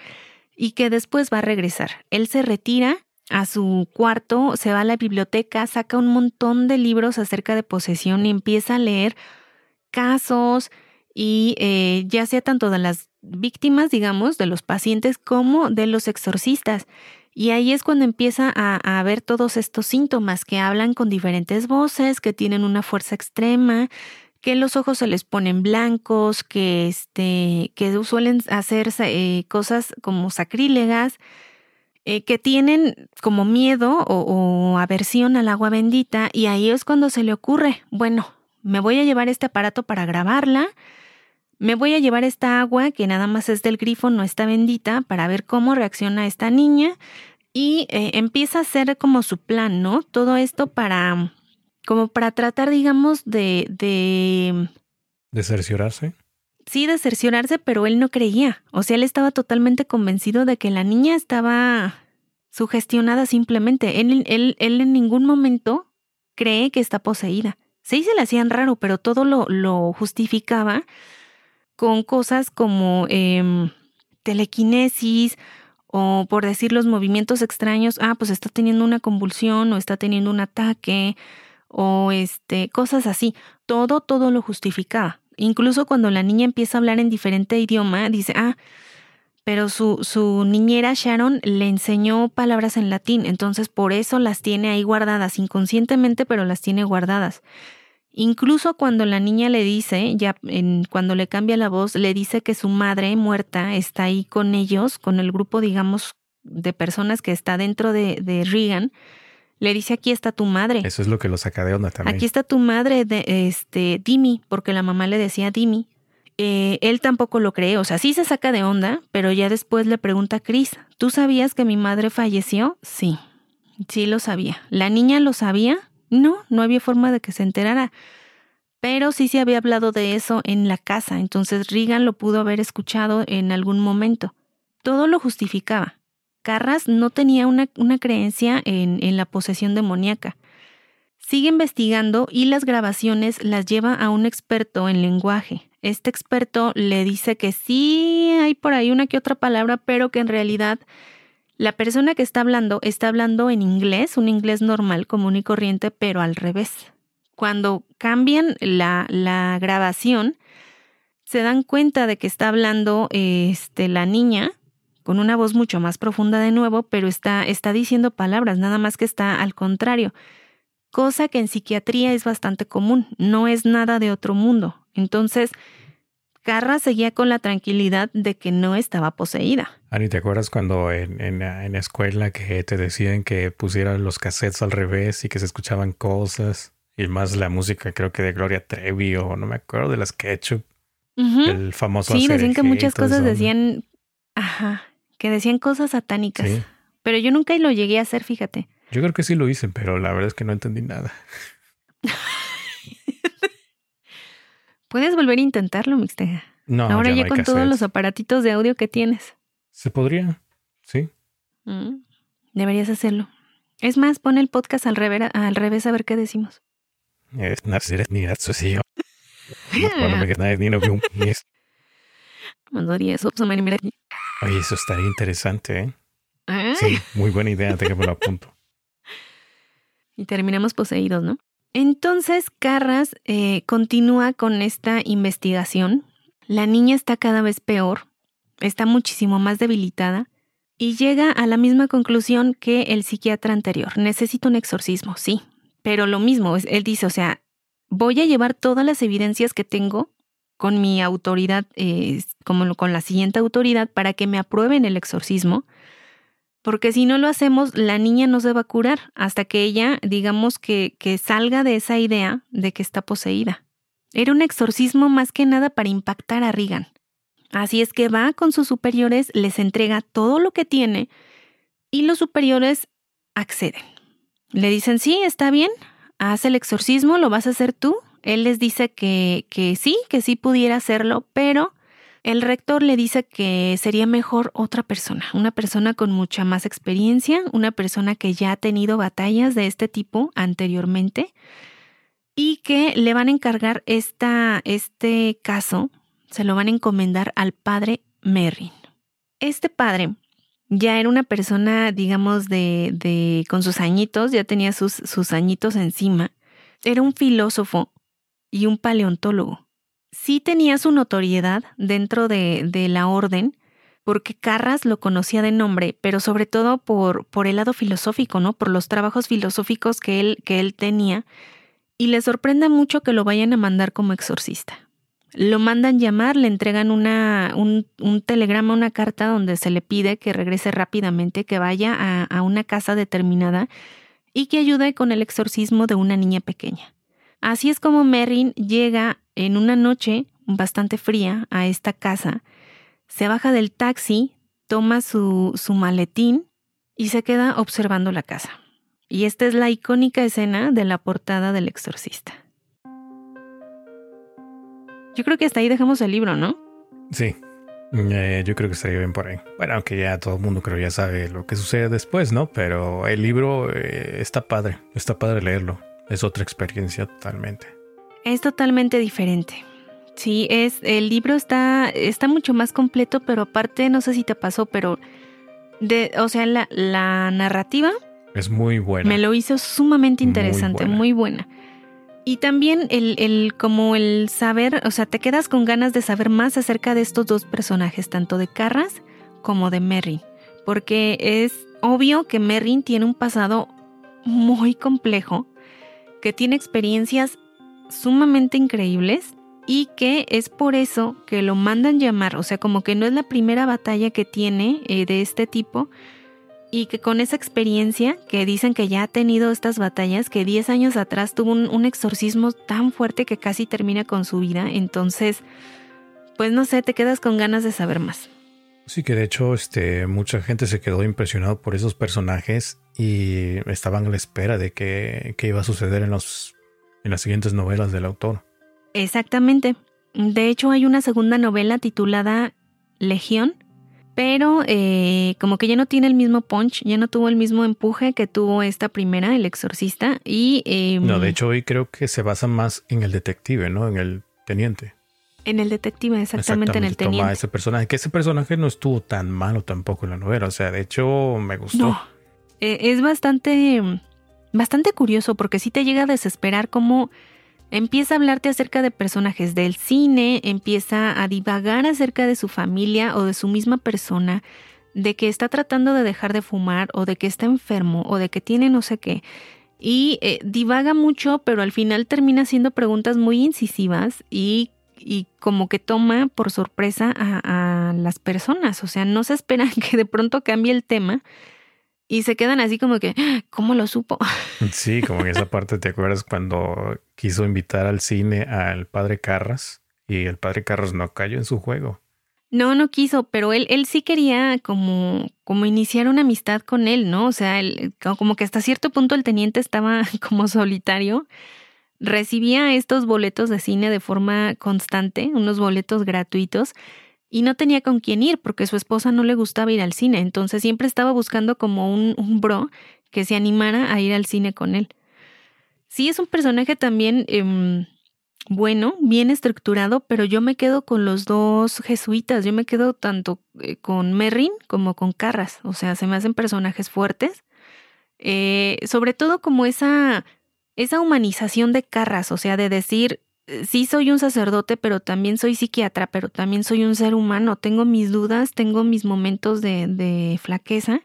y que después va a regresar. Él se retira a su cuarto, se va a la biblioteca, saca un montón de libros acerca de posesión y empieza a leer casos y eh, ya sea tanto de las víctimas, digamos, de los pacientes como de los exorcistas. Y ahí es cuando empieza a, ver todos estos síntomas que hablan con diferentes voces, que tienen una fuerza extrema, que los ojos se les ponen blancos, que, este, que suelen hacer eh, cosas como sacrílegas, eh, que tienen como miedo o, o aversión al agua bendita. Y ahí es cuando se le ocurre, bueno, me voy a llevar este aparato para grabarla. Me voy a llevar esta agua que nada más es del grifo, no está bendita, para ver cómo reacciona esta niña y eh, empieza a hacer como su plan, ¿no? Todo esto para, como para tratar, digamos, de... ¿De, ¿De cerciorarse? Sí, de cerciorarse, pero él no creía. O sea, él estaba totalmente convencido de que la niña estaba sugestionada simplemente. Él, él, él en ningún momento cree que está poseída. Sí se le hacían raro, pero todo lo, lo justificaba con cosas como em, telequinesis o por decir los movimientos extraños, ah, pues está teniendo una convulsión o está teniendo un ataque o este, cosas así. Todo, todo lo justificaba. Incluso cuando la niña empieza a hablar en diferente idioma, dice, ah, pero su, su niñera Sharon le enseñó palabras en latín, entonces por eso las tiene ahí guardadas, inconscientemente, pero las tiene guardadas. Incluso cuando la niña le dice, ya en, cuando le cambia la voz, le dice que su madre muerta está ahí con ellos, con el grupo, digamos, de personas que está dentro de, de Regan, le dice aquí está tu madre. Eso es lo que lo saca de onda también. Aquí está tu madre, de, este, Dimi, porque la mamá le decía Dimi. Eh, él tampoco lo cree, o sea, sí se saca de onda, pero ya después le pregunta a Chris, ¿tú sabías que mi madre falleció? Sí, sí lo sabía. ¿La niña lo sabía? No, no había forma de que se enterara. Pero sí se había hablado de eso en la casa, entonces Regan lo pudo haber escuchado en algún momento. Todo lo justificaba. Carras no tenía una, una creencia en, en la posesión demoníaca. Sigue investigando y las grabaciones las lleva a un experto en lenguaje. Este experto le dice que sí hay por ahí una que otra palabra, pero que en realidad la persona que está hablando está hablando en inglés, un inglés normal, común y corriente, pero al revés. Cuando cambian la, la grabación, se dan cuenta de que está hablando este, la niña con una voz mucho más profunda de nuevo, pero está, está diciendo palabras, nada más que está al contrario, cosa que en psiquiatría es bastante común, no es nada de otro mundo. Entonces, Carra seguía con la tranquilidad de que no estaba poseída. Ani, ¿te acuerdas cuando en, en, en, la escuela que te decían que pusieran los cassettes al revés y que se escuchaban cosas? Y más la música, creo que de Gloria Trevi o no me acuerdo de las Ketchup. Uh -huh. El famoso. Sí, decían que muchas cosas decían. Ajá. Que decían cosas satánicas. Sí. Pero yo nunca lo llegué a hacer, fíjate. Yo creo que sí lo hice, pero la verdad es que no entendí nada. Puedes volver a intentarlo, Mixteja. No, Ahora ya, ya no con todos los aparatitos de audio que tienes. Se podría, sí. Mm, Deberías hacerlo. Es más, pon el podcast al, rever- al revés a ver qué decimos. Oye, eso estaría interesante, ¿eh? Ah, Sí, muy buena idea, déjamelo a punto. Y terminamos poseídos, ¿no? Entonces, Carras eh, continúa con esta investigación. La niña está cada vez peor, está muchísimo más debilitada y llega a la misma conclusión que el psiquiatra anterior. Necesito un exorcismo, sí, pero lo mismo, él dice, o sea, voy a llevar todas las evidencias que tengo con mi autoridad, eh, como con la siguiente autoridad, para que me aprueben el exorcismo. Porque si no lo hacemos, la niña no se va a curar hasta que ella, digamos que, que salga de esa idea de que está poseída. Era un exorcismo más que nada para impactar a Regan. Así es que va con sus superiores, les entrega todo lo que tiene y los superiores acceden. Le dicen, sí, está bien, haz el exorcismo, lo vas a hacer tú. Él les dice que, que sí, que sí pudiera hacerlo, pero el rector le dice que sería mejor otra persona, una persona con mucha más experiencia, una persona que ya ha tenido batallas de este tipo anteriormente y que le van a encargar esta, este caso, se lo van a encomendar al padre Merrin. Este padre ya era una persona, digamos, de, de con sus añitos, ya tenía sus, sus añitos encima. Era un filósofo y un paleontólogo sí tenía su notoriedad dentro de, de, la orden, porque Carras lo conocía de nombre, pero sobre todo por, por el lado filosófico, ¿no? Por los trabajos filosóficos que él, que él tenía. Y le sorprende mucho que lo vayan a mandar como exorcista. Lo mandan llamar, le entregan un, un telegrama, una carta donde se le pide que regrese rápidamente, que vaya a, a una casa determinada y que ayude con el exorcismo de una niña pequeña. Así es como Merrin llega en una noche bastante fría a esta casa, se baja del taxi, toma su, su maletín y se queda observando la casa. Y esta es la icónica escena de la portada del exorcista. Yo creo que hasta ahí dejamos el libro, ¿no? Sí, eh, yo creo que estaría bien por ahí. Bueno, aunque ya todo el mundo creo ya sabe lo que sucede después, ¿no? Pero el libro eh, está padre, está padre leerlo. es otra experiencia totalmente. Es totalmente diferente. Sí, es el libro está está mucho más completo, pero aparte no sé si te pasó, pero de, o sea, la, la narrativa es muy buena. Me lo hizo sumamente interesante, muy buena. Y también el, el, como el saber, o sea, te quedas con ganas de saber más acerca de estos dos personajes, tanto de Carras como de Merry. Porque es obvio que Merrin tiene un pasado muy complejo, que tiene experiencias sumamente increíbles y que es por eso que lo mandan llamar, o sea, como que no es la primera batalla que tiene eh, de este tipo y que con esa experiencia, que dicen que ya ha tenido estas batallas, que 10 años atrás tuvo un, un exorcismo tan fuerte que casi termina con su vida, entonces, pues no sé, te quedas con ganas de saber más. Sí, que de hecho, este, mucha gente se quedó impresionado por esos personajes y estaban a la espera de qué, iba a suceder en los en las siguientes novelas del autor. Exactamente. De hecho, hay una segunda novela titulada Legión, pero eh, como que ya no tiene el mismo punch, ya no tuvo el mismo empuje que tuvo esta primera, El Exorcista. Y, em, no, de hecho, hoy creo que se basa más en el detective, ¿no? En el teniente. En el detective, exactamente, en el teniente. Ese personaje, que ese personaje no estuvo tan malo tampoco en la novela, o sea, de hecho me gustó. Eh, es bastante, bastante curioso porque sí te llega a desesperar cómo Empieza a hablarte acerca de personajes del cine, empieza a divagar acerca de su familia o de su misma persona, de que está tratando de dejar de fumar o de que está enfermo o de que tiene no sé qué. Y eh, divaga mucho, pero al final termina haciendo preguntas muy incisivas y, y como que toma por sorpresa a, a las personas. O sea, no se esperan que de pronto cambie el tema y se quedan así como que, ¿cómo lo supo? Sí, como en esa parte, ¿te acuerdas cuando quiso invitar al cine al padre Carras y el padre Carras no cayó en su juego? No, no quiso, pero él, él sí quería como, como iniciar una amistad con él, ¿no? O sea, como que hasta cierto punto el teniente estaba como solitario. Recibía estos boletos de cine de forma constante, unos boletos gratuitos, y no tenía con quién ir porque su esposa no le gustaba ir al cine, entonces siempre estaba buscando como un, un bro que se animara a ir al cine con él. Sí, es un personaje también em, bueno, bien estructurado, pero yo me quedo con los dos jesuitas, yo me quedo tanto eh, con Merrin como con Carras, o sea, se me hacen personajes fuertes, eh, sobre todo como esa, esa humanización de Carras, o sea, de decir, sí soy un sacerdote, pero también soy psiquiatra, pero también soy un ser humano. Tengo mis dudas, tengo mis momentos de, de flaqueza.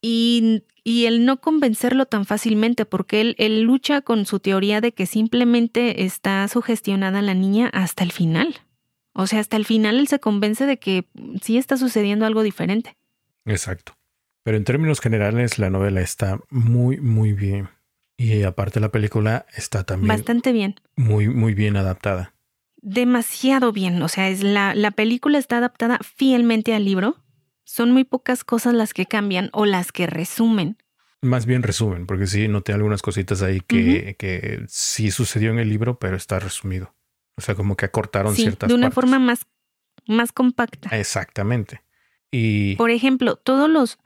Y, y, el no convencerlo tan fácilmente, porque él, él lucha con su teoría de que simplemente está sugestionada la niña hasta el final. O sea, hasta el final él se convence de que sí está sucediendo algo diferente. Exacto. Pero en términos generales, la novela está muy, muy bien. Y aparte la película está también bastante bien. Muy, muy bien adaptada. Demasiado bien. O sea, es la, la película está adaptada fielmente al libro. Son muy pocas cosas las que cambian o las que resumen. Más bien resumen, porque sí noté algunas cositas ahí que, que sí sucedió en el libro, pero está resumido. O sea, como que acortaron sí, ciertas De una forma más, más compacta. Exactamente. Y. Por ejemplo, todos los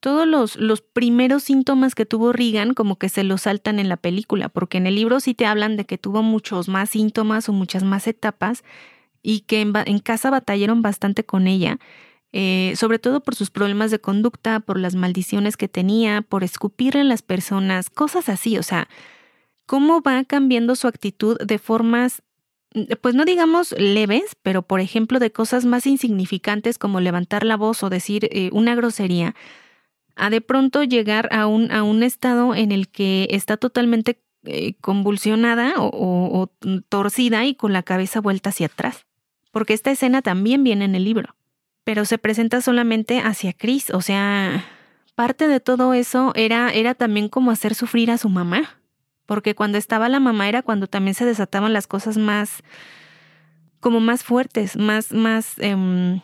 todos los, los, primeros síntomas que tuvo Regan como que se los saltan en la película, porque en el libro sí te hablan de que tuvo muchos más síntomas o muchas más etapas y que en, en casa batallaron bastante con ella, eh, sobre todo por sus problemas de conducta, por las maldiciones que tenía, por escupirle a las personas, cosas así, o sea, cómo va cambiando su actitud de formas pues no digamos leves, pero por ejemplo de cosas más insignificantes como levantar la voz o decir eh, una grosería, a de pronto llegar a un, a un estado en el que está totalmente eh, convulsionada o, torcida y con la cabeza vuelta hacia atrás. Porque esta escena también viene en el libro, pero se presenta solamente hacia Chris, o sea, parte de todo eso era, era también como hacer sufrir a su mamá, porque cuando estaba la mamá era cuando también se desataban las cosas más, como más fuertes, más, más, eh,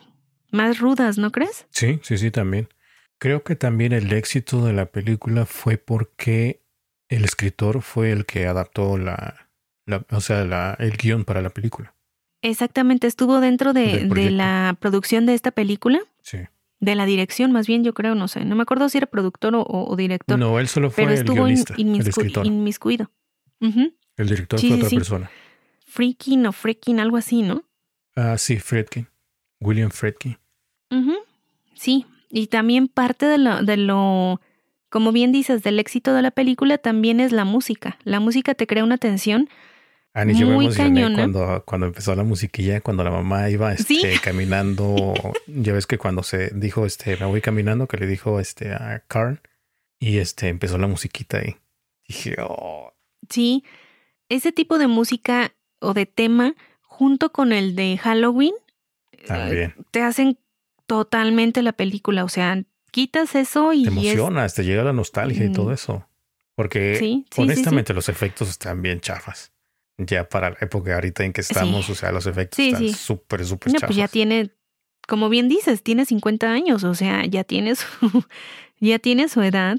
más rudas, ¿no crees? Sí, sí, sí, también. Creo que también el éxito de la película fue porque el escritor fue el que adaptó la, la o sea, la, el guion para la película. Exactamente, estuvo dentro de, de, la producción de esta película. Sí. de la dirección, más bien yo creo, no sé, no me acuerdo si era productor o, o director. No, él solo fue pero el estuvo in- guionista, el escritor. inmiscuido. El director Sí, fue sí, otra sí. persona. Freaking o freaking, algo así, ¿no? Ah, sí, Friedkin. William Friedkin. Ujú. Sí, y también parte de lo, de lo, como bien dices, del éxito de la película también es la música. La música te crea una tensión. Ani, yo me emocioné cañona. cuando, cuando empezó la musiquilla, cuando la mamá iba este, Sí. caminando. ya ves que cuando se dijo, este, me voy caminando, que le dijo este, a Carl, y este, empezó la musiquita ahí. Dije, oh, Sí, ese tipo de música o de tema, junto con el de Halloween, eh, también. te hacen totalmente la película. O sea, quitas eso y Te es- emocionas, te llega la nostalgia y Mm. todo eso. Porque Sí, sí, sí, honestamente los efectos están bien chafas. Ya para la época ahorita en que estamos, o sea, los efectos están súper, súper No, chafas. pues ya tiene, como bien dices, tiene 50 años, o sea, ya tiene su, ya tiene su edad.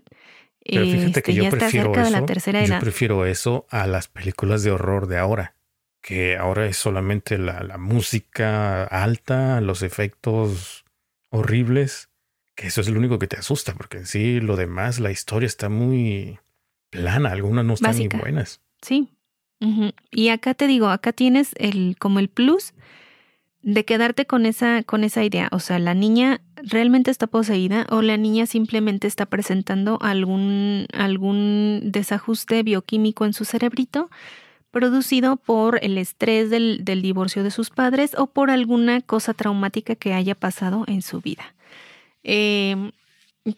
Pero fíjate este, que yo ya está prefiero eso. de la tercera yo prefiero eso a las películas de horror de ahora. Que ahora es solamente la, la música alta, los efectos horribles. Que eso es lo único que te asusta, porque en sí lo demás, la historia está muy plana. Algunas no están Básica. ni buenas. Sí. Y acá te digo, acá tienes el, como el plus de quedarte con esa, con esa idea. O sea, la niña realmente está poseída o la niña simplemente está presentando algún, algún desajuste bioquímico en su cerebrito producido por el estrés del, del divorcio de sus padres o por alguna cosa traumática que haya pasado en su vida. Eh,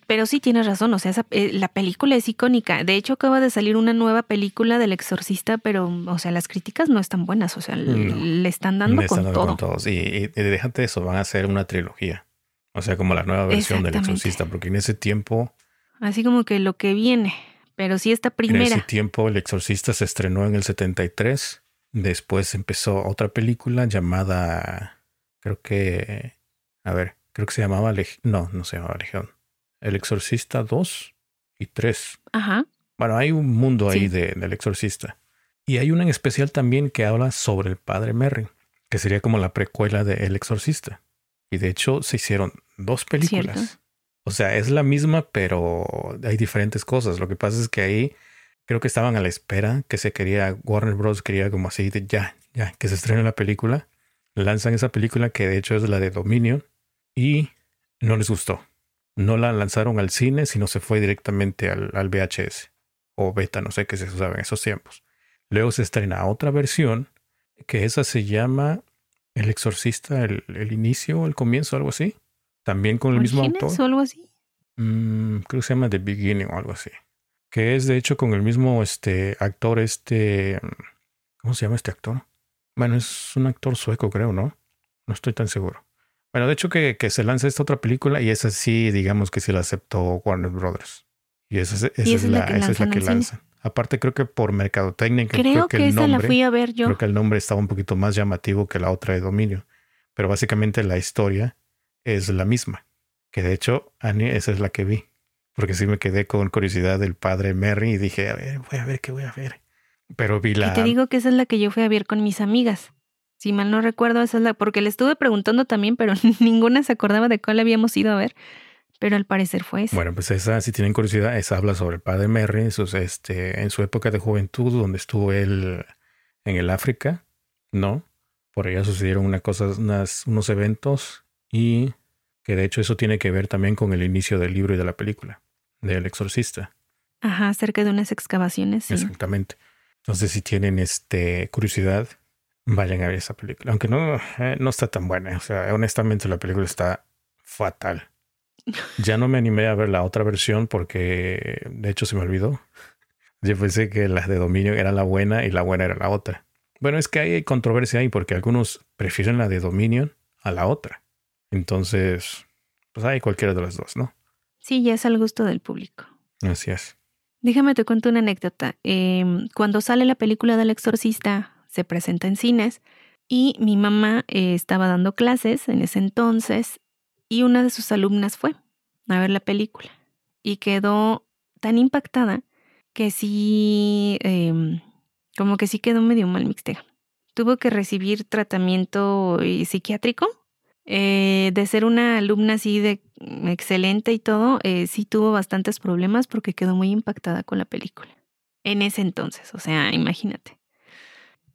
pero sí tienes razón, o sea, esa- eh, la película es icónica. De hecho, acaba de salir una nueva película del exorcista, pero, o sea, las críticas no están buenas, o sea, le- No. le están dando Le están con dando todo. con. Y, y- y déjate eso, van a hacer una trilogía. O sea, como la nueva versión del exorcista, porque en ese tiempo, Así como que lo que viene, pero sí esta en ese primera. tiempo el exorcista se estrenó en el 73. Después empezó otra película llamada, creo que, a ver, creo que se llamaba Leg- no, no se llamaba Legión. El exorcista 2 y 3. Ajá. Bueno, hay un mundo ahí Sí. de- del exorcista. Y hay una en especial también que habla sobre el padre Merry, que sería como la precuela de El exorcista. Y de hecho se hicieron dos películas. Cierto. O sea, es la misma, pero hay diferentes cosas. Lo que pasa es que ahí creo que estaban a la espera, que se quería, Warner Bros. quería como así de ya, ya, que se estrene la película. Lanzan esa película que de hecho es la de Dominion y no les gustó. No la lanzaron al cine, sino se fue directamente al, al VHS o beta, no sé qué se usaba en esos tiempos. Luego se estrena otra versión, que esa se llama El Exorcista, el, el inicio, el comienzo, algo así. También con el mismo ¿Orígenes autor. o algo así? Mm, creo que se llama The Beginning o algo así. Que es de hecho con el mismo este actor, este. ¿Cómo se llama este actor? Bueno, es un actor sueco, creo, ¿no? No estoy tan seguro. Bueno, de hecho que, que se lanza esta otra película y esa sí, digamos que sí la aceptó Warner Brothers. Y esa, es- esa Y es, la, esa es la lanzan que lanzan. Aparte creo que por mercadotecnia, Creo, creo que, que, el esa la fui a ver yo. creo que el nombre estaba un poquito más llamativo que la otra de Dominio. Pero básicamente la historia es la misma. Que de hecho, Annie, esa es la que vi. Porque sí me quedé con curiosidad del padre Merry y dije, a ver, voy a ver qué voy a ver. Pero vi la. Y te digo que esa es la que yo fui a ver con mis amigas. Si mal no recuerdo, esa es la. Porque le estuve preguntando también, pero ninguna se acordaba de cuál habíamos ido a ver. Pero al parecer fue esa. Bueno, pues esa, si tienen curiosidad, esa habla sobre el padre Merry en, sus, este, en su época de juventud, donde estuvo él en el África, ¿no? Por allá sucedieron una cosa, unas, unos eventos y que de hecho eso tiene que ver también con el inicio del libro y de la película, del exorcista. Ajá, cerca de unas excavaciones. Sí. Exactamente. Entonces, si tienen este curiosidad, vayan a ver esa película. Aunque no, eh, no está tan buena. O sea, honestamente la película está fatal. Ya no me animé a ver la otra versión porque de hecho se me olvidó. Yo pensé que la de Dominio era la buena y la buena era la otra. Bueno, es que hay controversia ahí porque algunos prefieren la de Dominion a la otra. Entonces, pues hay cualquiera de las dos, ¿no? Sí, ya es al gusto del público. Así es. Déjame te cuento una anécdota. Eh, cuando sale la película del exorcista, se presenta en cines y mi mamá eh, estaba dando clases en ese entonces y una de sus alumnas fue a ver la película y quedó tan impactada que sí, eh, como que sí quedó medio mal mixteja. Tuvo que recibir tratamiento eh, psiquiátrico eh, de ser una alumna así de excelente y todo, eh, sí tuvo bastantes problemas porque quedó muy impactada con la película. En ese entonces, o sea, imagínate.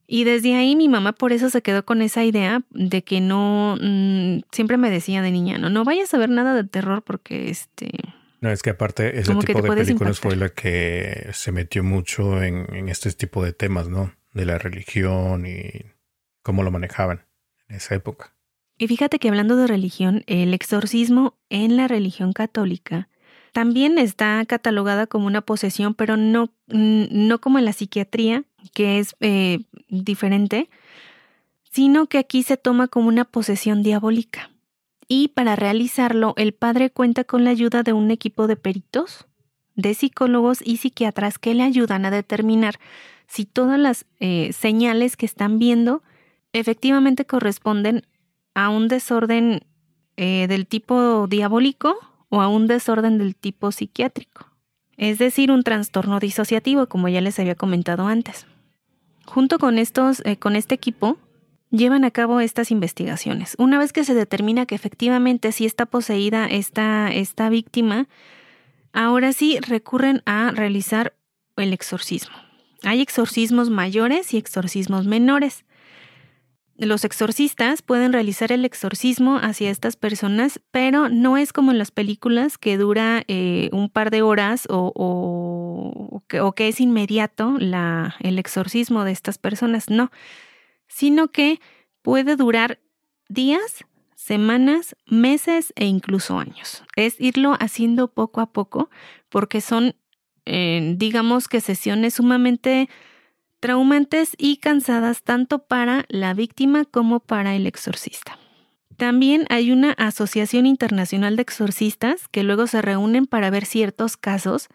Y desde ahí mi mamá por eso se quedó con esa idea de que no, mm, siempre me decía de niña, no, no vayas a ver nada de terror porque este... No, es que aparte ese tipo de películas fue la que se metió mucho en, en este tipo de temas, ¿no? De la religión y cómo lo manejaban en esa época. Y fíjate que hablando de religión, el exorcismo en la religión católica también está catalogada como una posesión, pero no, no como en la psiquiatría, que es eh, diferente, sino que aquí se toma como una posesión diabólica. Y para realizarlo, el padre cuenta con la ayuda de un equipo de peritos, de psicólogos y psiquiatras que le ayudan a determinar si todas las eh, señales que están viendo efectivamente corresponden a un desorden eh, del tipo diabólico o a un desorden del tipo psiquiátrico, es decir, un trastorno disociativo, como ya les había comentado antes. Junto con, estos, eh, con este equipo, llevan a cabo estas investigaciones. Una vez que se determina que efectivamente sí está poseída esta, esta víctima, ahora sí recurren a realizar el exorcismo. Hay exorcismos mayores y exorcismos menores. Los exorcistas pueden realizar el exorcismo hacia estas personas, pero no es como en las películas que dura eh, un par de horas o, que, es inmediato el exorcismo de estas personas, no, sino que puede durar días, semanas, meses e incluso años. Es irlo haciendo poco a poco porque son, eh, digamos que sesiones sumamente traumantes y cansadas tanto para la víctima como para el exorcista. También hay una asociación internacional de exorcistas que luego se reúnen para ver ciertos casos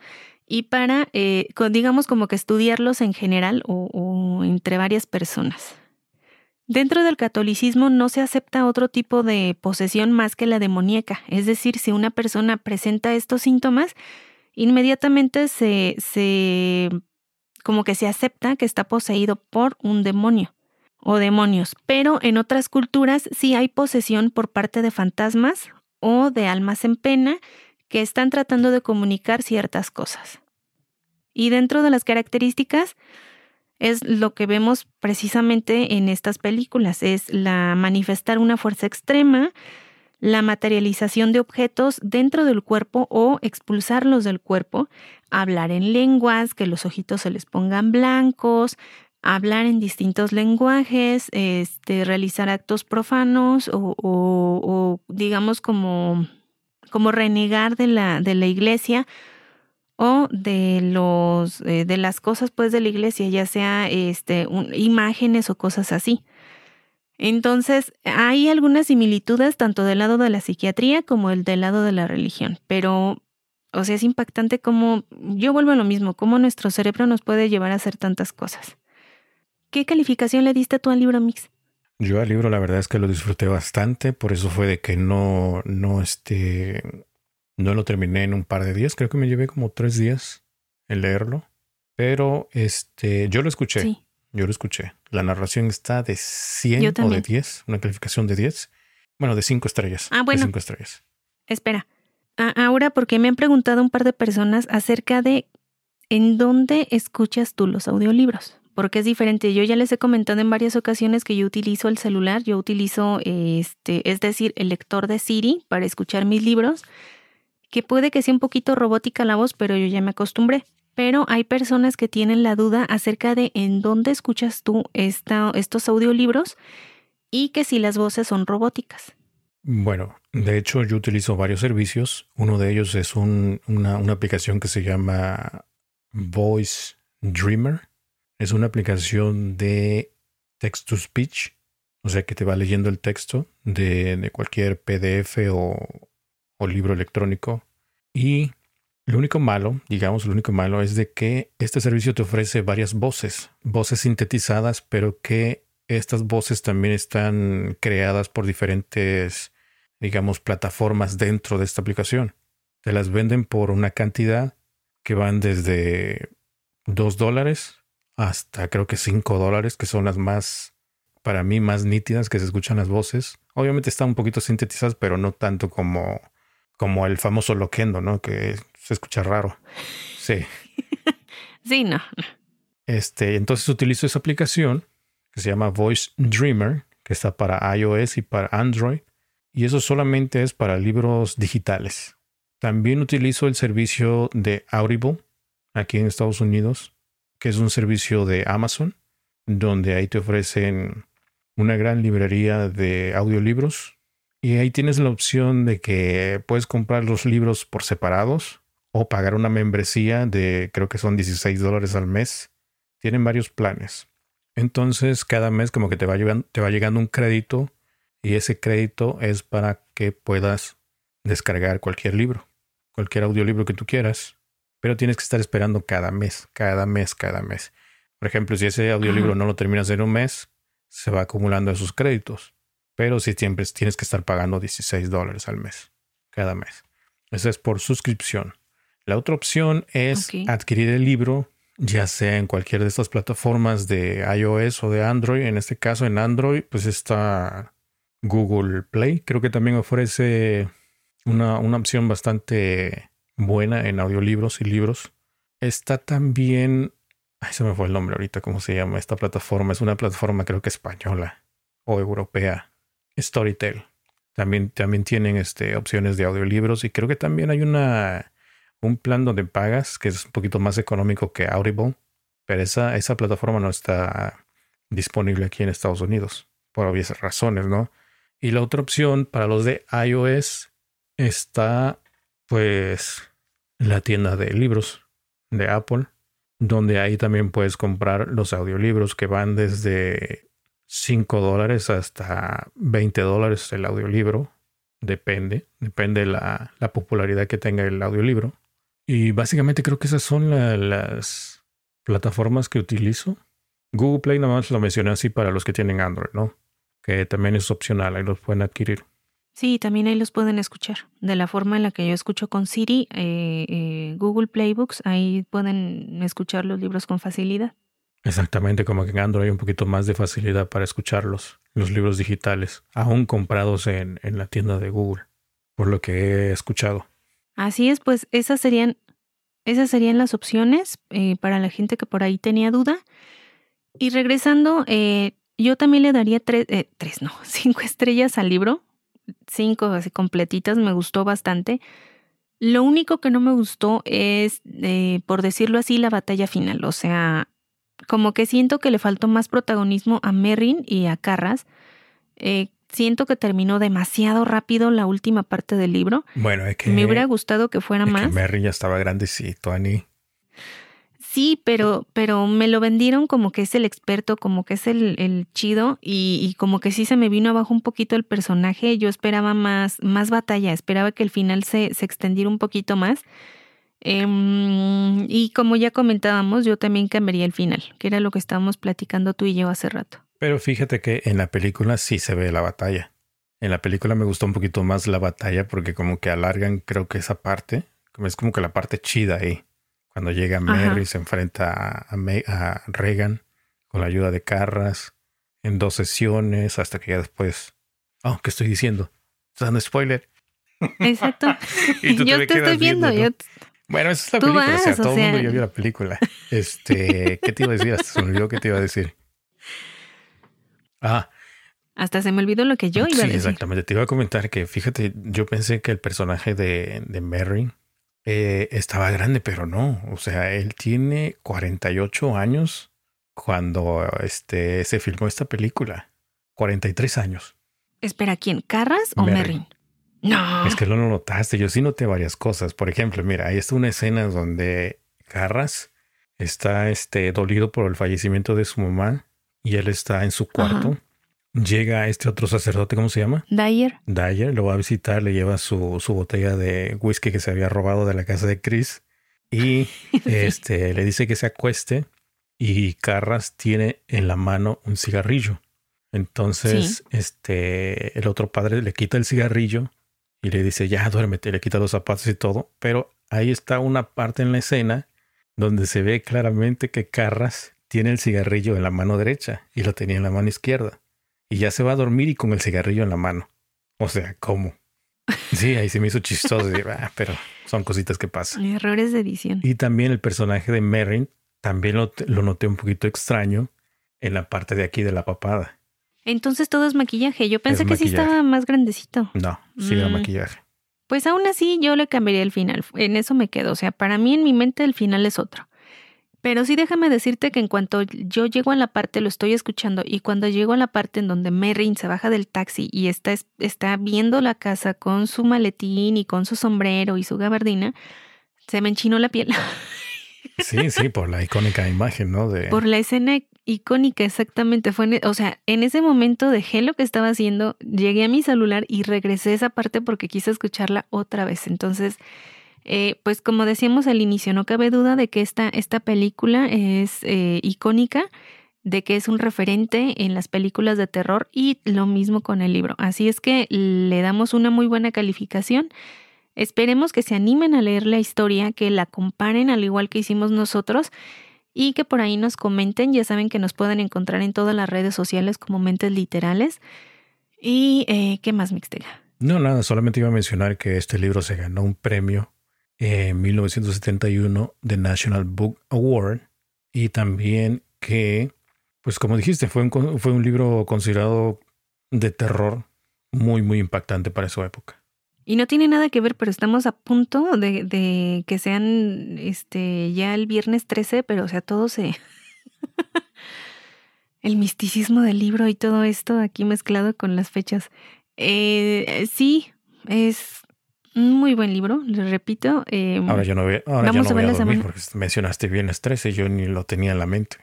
y para, eh, digamos, como que estudiarlos en general o, entre varias personas. Dentro del catolicismo no se acepta otro tipo de posesión más que la demoníaca, es decir, si una persona presenta estos síntomas, inmediatamente se, se como que se acepta que está poseído por un demonio o demonios, pero en otras culturas sí hay posesión por parte de fantasmas o de almas en pena que están tratando de comunicar ciertas cosas. Y dentro de las características es lo que vemos precisamente en estas películas, es la manifestar una fuerza extrema, la materialización de objetos dentro del cuerpo o expulsarlos del cuerpo, hablar en lenguas, que los ojitos se les pongan blancos, hablar en distintos lenguajes, este, realizar actos profanos o, digamos como, como renegar de la, de la iglesia o de los eh, de las cosas pues de la iglesia, ya sea este, imágenes o cosas así. Entonces, hay algunas similitudes tanto del lado de la psiquiatría como el del lado de la religión, pero, o sea, es impactante cómo, yo vuelvo a lo mismo, cómo nuestro cerebro nos puede llevar a hacer tantas cosas. ¿Qué calificación le diste tú al libro Mix? Yo al libro la verdad es que lo disfruté bastante, por eso fue de que no, no, este, no lo terminé en un par de días, creo que me llevé como tres días en leerlo, pero este, yo lo escuché. Sí. Yo lo escuché. La narración está de 100 o de 10, una calificación de 10. Bueno, de 5 estrellas. Ah, bueno. De 5 estrellas. Espera. ahora, porque me han preguntado un par de personas acerca de en dónde escuchas tú los audiolibros. Porque es diferente. Yo ya les he comentado en varias ocasiones que yo utilizo el celular, yo utilizo este, es decir, el lector de Siri para escuchar mis libros, que puede que sea un poquito robótica la voz, pero yo ya me acostumbré pero hay personas que tienen la duda acerca de en dónde escuchas tú estos audiolibros y que si las voces son robóticas. Bueno, de hecho yo utilizo varios servicios. Uno de ellos es una, aplicación que se llama Voice Dreamer. Es una aplicación de text to speech, o sea que te va leyendo el texto de, cualquier PDF o libro electrónico. Y lo único malo, digamos, lo único malo es de que este servicio te ofrece varias voces, voces sintetizadas, pero que estas voces también están creadas por diferentes, digamos, plataformas dentro de esta aplicación. Te las venden por una cantidad que van desde 2 dólares hasta creo que 5 dólares, que son las más, para mí, más nítidas que se escuchan las voces. Obviamente están un poquito sintetizadas, pero no tanto como Como el famoso loquendo, ¿no? Que se escucha raro. Sí. sí, no. Este, entonces utilizo esa aplicación que se llama Voice Dreamer, que está para iOS y para Android. Y eso solamente es para libros digitales. También utilizo el servicio de Audible aquí en Estados Unidos, que es un servicio de Amazon, donde ahí te ofrecen una gran librería de audiolibros. Y ahí tienes la opción de que puedes comprar los libros por separados o pagar una membresía de creo que son 16 dólares al mes. Tienen varios planes. Entonces cada mes como que te va, llegando, te va llegando un crédito y ese crédito es para que puedas descargar cualquier libro, cualquier audiolibro que tú quieras, pero tienes que estar esperando cada mes, cada mes, cada mes. Por ejemplo, si ese audiolibro no lo terminas en un mes, se va acumulando esos créditos. Pero si siempre tienes que estar pagando 16 dólares al mes, cada mes. Eso es por suscripción. La otra opción es adquirir el libro, ya sea en cualquier de estas plataformas de iOS o de Android. En este caso, en Android, pues está Google Play. Creo que también ofrece una, una opción bastante buena en audiolibros y libros. Está también. Ay, se me fue el nombre ahorita, ¿cómo se llama esta plataforma? Es una plataforma, creo que española o europea. Storytel. También, también tienen este, opciones de audiolibros y creo que también hay una un plan donde pagas, que es un poquito más económico que Audible, pero esa, esa plataforma no está disponible aquí en Estados Unidos, por obvias razones, ¿no? Y la otra opción para los de iOS está, pues, la tienda de libros de Apple, donde ahí también puedes comprar los audiolibros que van desde 5 dólares hasta 20 dólares el audiolibro. Depende, depende la, la popularidad que tenga el audiolibro. Y básicamente creo que esas son las plataformas que utilizo. Google Play nada más lo mencioné así para los que tienen Android, ¿no? Que también es opcional, ahí los pueden adquirir. Sí, también ahí los pueden escuchar. De la forma en la que yo escucho con Siri, eh, eh, Google Playbooks, ahí pueden escuchar los libros con facilidad. Exactamente, como que en Android hay un poquito más de facilidad para escucharlos, los libros digitales, aún comprados en, en la tienda de Google, por lo que he escuchado. Así es, pues esas serían, esas serían las opciones eh, para la gente que por ahí tenía duda. Y regresando, eh, yo también le daría tres, eh, tres, no, cinco estrellas al libro. Cinco así completitas, me gustó bastante. Lo único que no me gustó es, por decirlo así, la batalla final. O sea, como que siento que le faltó más protagonismo a Merrin y a Carras. Eh, siento que terminó demasiado rápido la última parte del libro. Bueno, es que. Me hubiera gustado que fuera más. Que Merry ya estaba grandecito, Annie. Sí, pero, pero me lo vendieron como que es el experto, como que es el, el chido, y, y, como que sí se me vino abajo un poquito el personaje. Yo esperaba más, más batalla, esperaba que el final se, se extendiera un poquito más. Eh, y como ya comentábamos, yo también cambiaría el final, que era lo que estábamos platicando tú y yo hace rato. Pero fíjate que en la película sí se ve la batalla. En la película me gustó un poquito más la batalla porque como que alargan creo que esa parte. Es como que la parte chida ahí. Cuando llega Mary se enfrenta a, a, Reagan con la ayuda de Carras en dos sesiones hasta que ya después... Oh, ¿qué estoy diciendo? ¿Estás dando spoiler? Exacto. yo te, estoy viendo. Bueno, esa es la película. o sea, todo el mundo ya vio la película. Este, ¿qué te iba a decir? Hasta se me olvidó qué te iba a decir. Ah. Hasta se me olvidó lo que yo iba a decir. exactamente. Te iba a comentar que, fíjate, yo pensé que el personaje de, de Merry eh, estaba grande, pero no. O sea, él tiene 48 años cuando este, se filmó esta película. 43 años. Espera, ¿quién? ¿Carras o Merry? No. Es que no lo notaste. Yo sí noté varias cosas. Por ejemplo, mira, ahí está una escena donde Carras está este, dolido por el fallecimiento de su mamá y él está en su cuarto. Llega este otro sacerdote, ¿cómo se llama? Dyer. Dyer lo va a visitar, le lleva su, su botella de whisky que se había robado de la casa de Chris y este le dice que se acueste y Carras tiene en la mano un cigarrillo. Entonces, este, el otro padre le quita el cigarrillo y le dice, ya duérmete, le quita los zapatos y todo, pero ahí está una parte en la escena donde se ve claramente que Carras tiene el cigarrillo en la mano derecha y lo tenía en la mano izquierda. Y ya se va a dormir y con el cigarrillo en la mano. O sea, ¿cómo? Sí, ahí se me hizo chistoso, ah, pero son cositas que pasan. Errores de edición. Y también el personaje de Merrin, también lo, lo noté un poquito extraño en la parte de aquí de la papada. Entonces todo es maquillaje. Yo pensé que sí estaba más grandecito. No, sí era mm. maquillaje. Pues aún así yo le cambiaría el final. En eso me quedo. O sea, para mí en mi mente el final es otro. Pero sí déjame decirte que en cuanto yo llego a la parte, lo estoy escuchando, y cuando llego a la parte en donde Merrin se baja del taxi y está, está viendo la casa con su maletín y con su sombrero y su gabardina, se me enchinó la piel. Sí, sí, por la icónica imagen, ¿no? De... Por la escena icónica, exactamente. Fue e, o sea, en ese momento dejé lo que estaba haciendo, llegué a mi celular y regresé a esa parte porque quise escucharla otra vez. Entonces, eh, pues como decíamos al inicio, no cabe duda de que esta, esta película es eh, icónica, de que es un referente en las películas de terror y lo mismo con el libro. Así es que le damos una muy buena calificación. Esperemos que se animen a leer la historia, que la comparen al igual que hicimos nosotros y que por ahí nos comenten. Ya saben que nos pueden encontrar en todas las redes sociales como Mentes Literales. ¿Y eh, qué más, Mixtega? No, nada, solamente iba a mencionar que este libro se ganó un premio en 1971 de National Book Award y también que, pues como dijiste, fue un, fue un libro considerado de terror muy, muy impactante para su época. Y no tiene nada que ver, pero estamos a punto de, de que sean este ya el viernes 13, pero o sea, todo se... el misticismo del libro y todo esto aquí mezclado con las fechas. Eh, sí, es muy buen libro, le repito. Em, ahora yo no voy, ahora vamos a, ver dormir porque mencionaste viernes 13 y yo ni lo tenía en la mente.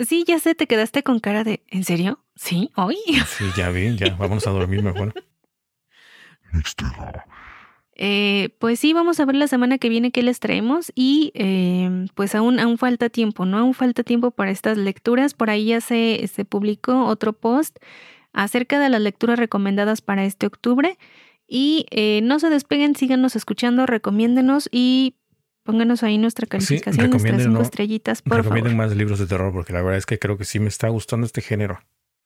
Sí, ya sé, te quedaste con cara de ¿en serio? ¿Sí? ¿Hoy? Sí, ya vi, ya, vamos a dormir mejor. Eh, pues sí, vamos a ver la semana que viene qué les traemos y eh, pues aún, aún falta tiempo, ¿no? Aún falta tiempo para estas lecturas. Por ahí ya se, se publicó otro post acerca de las lecturas recomendadas para este octubre. Y eh, no se despeguen, síganos escuchando, recomiéndenos y pónganos ahí nuestra calificación, nuestras cinco estrellitas, por recomienden más libros de terror porque la verdad es que creo que sí me está gustando este género.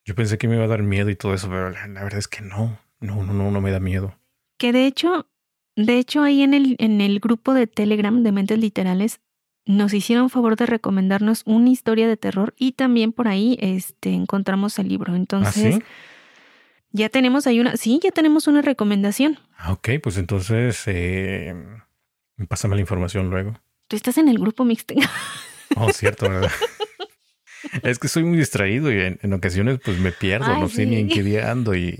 Yo pensé que me iba a dar miedo y todo eso, pero la verdad es que no. No, no, no, no me da miedo. Que de hecho, de hecho ahí en el, en el grupo de Telegram de Mentes Literales nos hicieron favor de recomendarnos una historia de terror y también por ahí este, encontramos el libro. ¿Ah, entonces, ya tenemos ahí una, sí, ya tenemos una recomendación. Ah, ok, pues entonces, eh, pásame la información luego. Tú estás en el grupo mixto. Oh, cierto, ¿verdad? es que soy muy distraído y en, ocasiones pues me pierdo, no sé ni en qué día ando y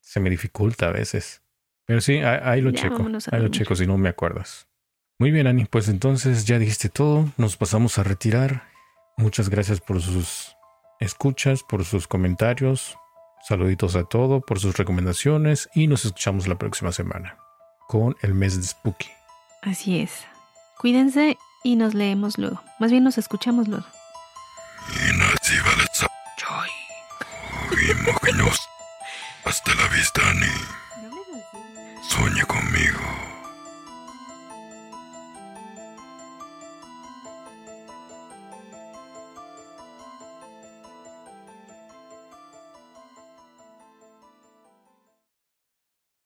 se me dificulta a veces. Pero sí, ahí, lo checo. Ahí lo checo si no me acuerdas. Muy bien, Ani. Pues entonces ya dijiste todo. Nos pasamos a retirar. Muchas gracias por sus escuchas, por sus comentarios. Saluditos a todo, por sus recomendaciones y nos escuchamos la próxima semana con el mes de Spooky. Así es. Cuídense y nos leemos luego. Más bien nos escuchamos luego. Hasta la vista, Ani. Sueña conmigo.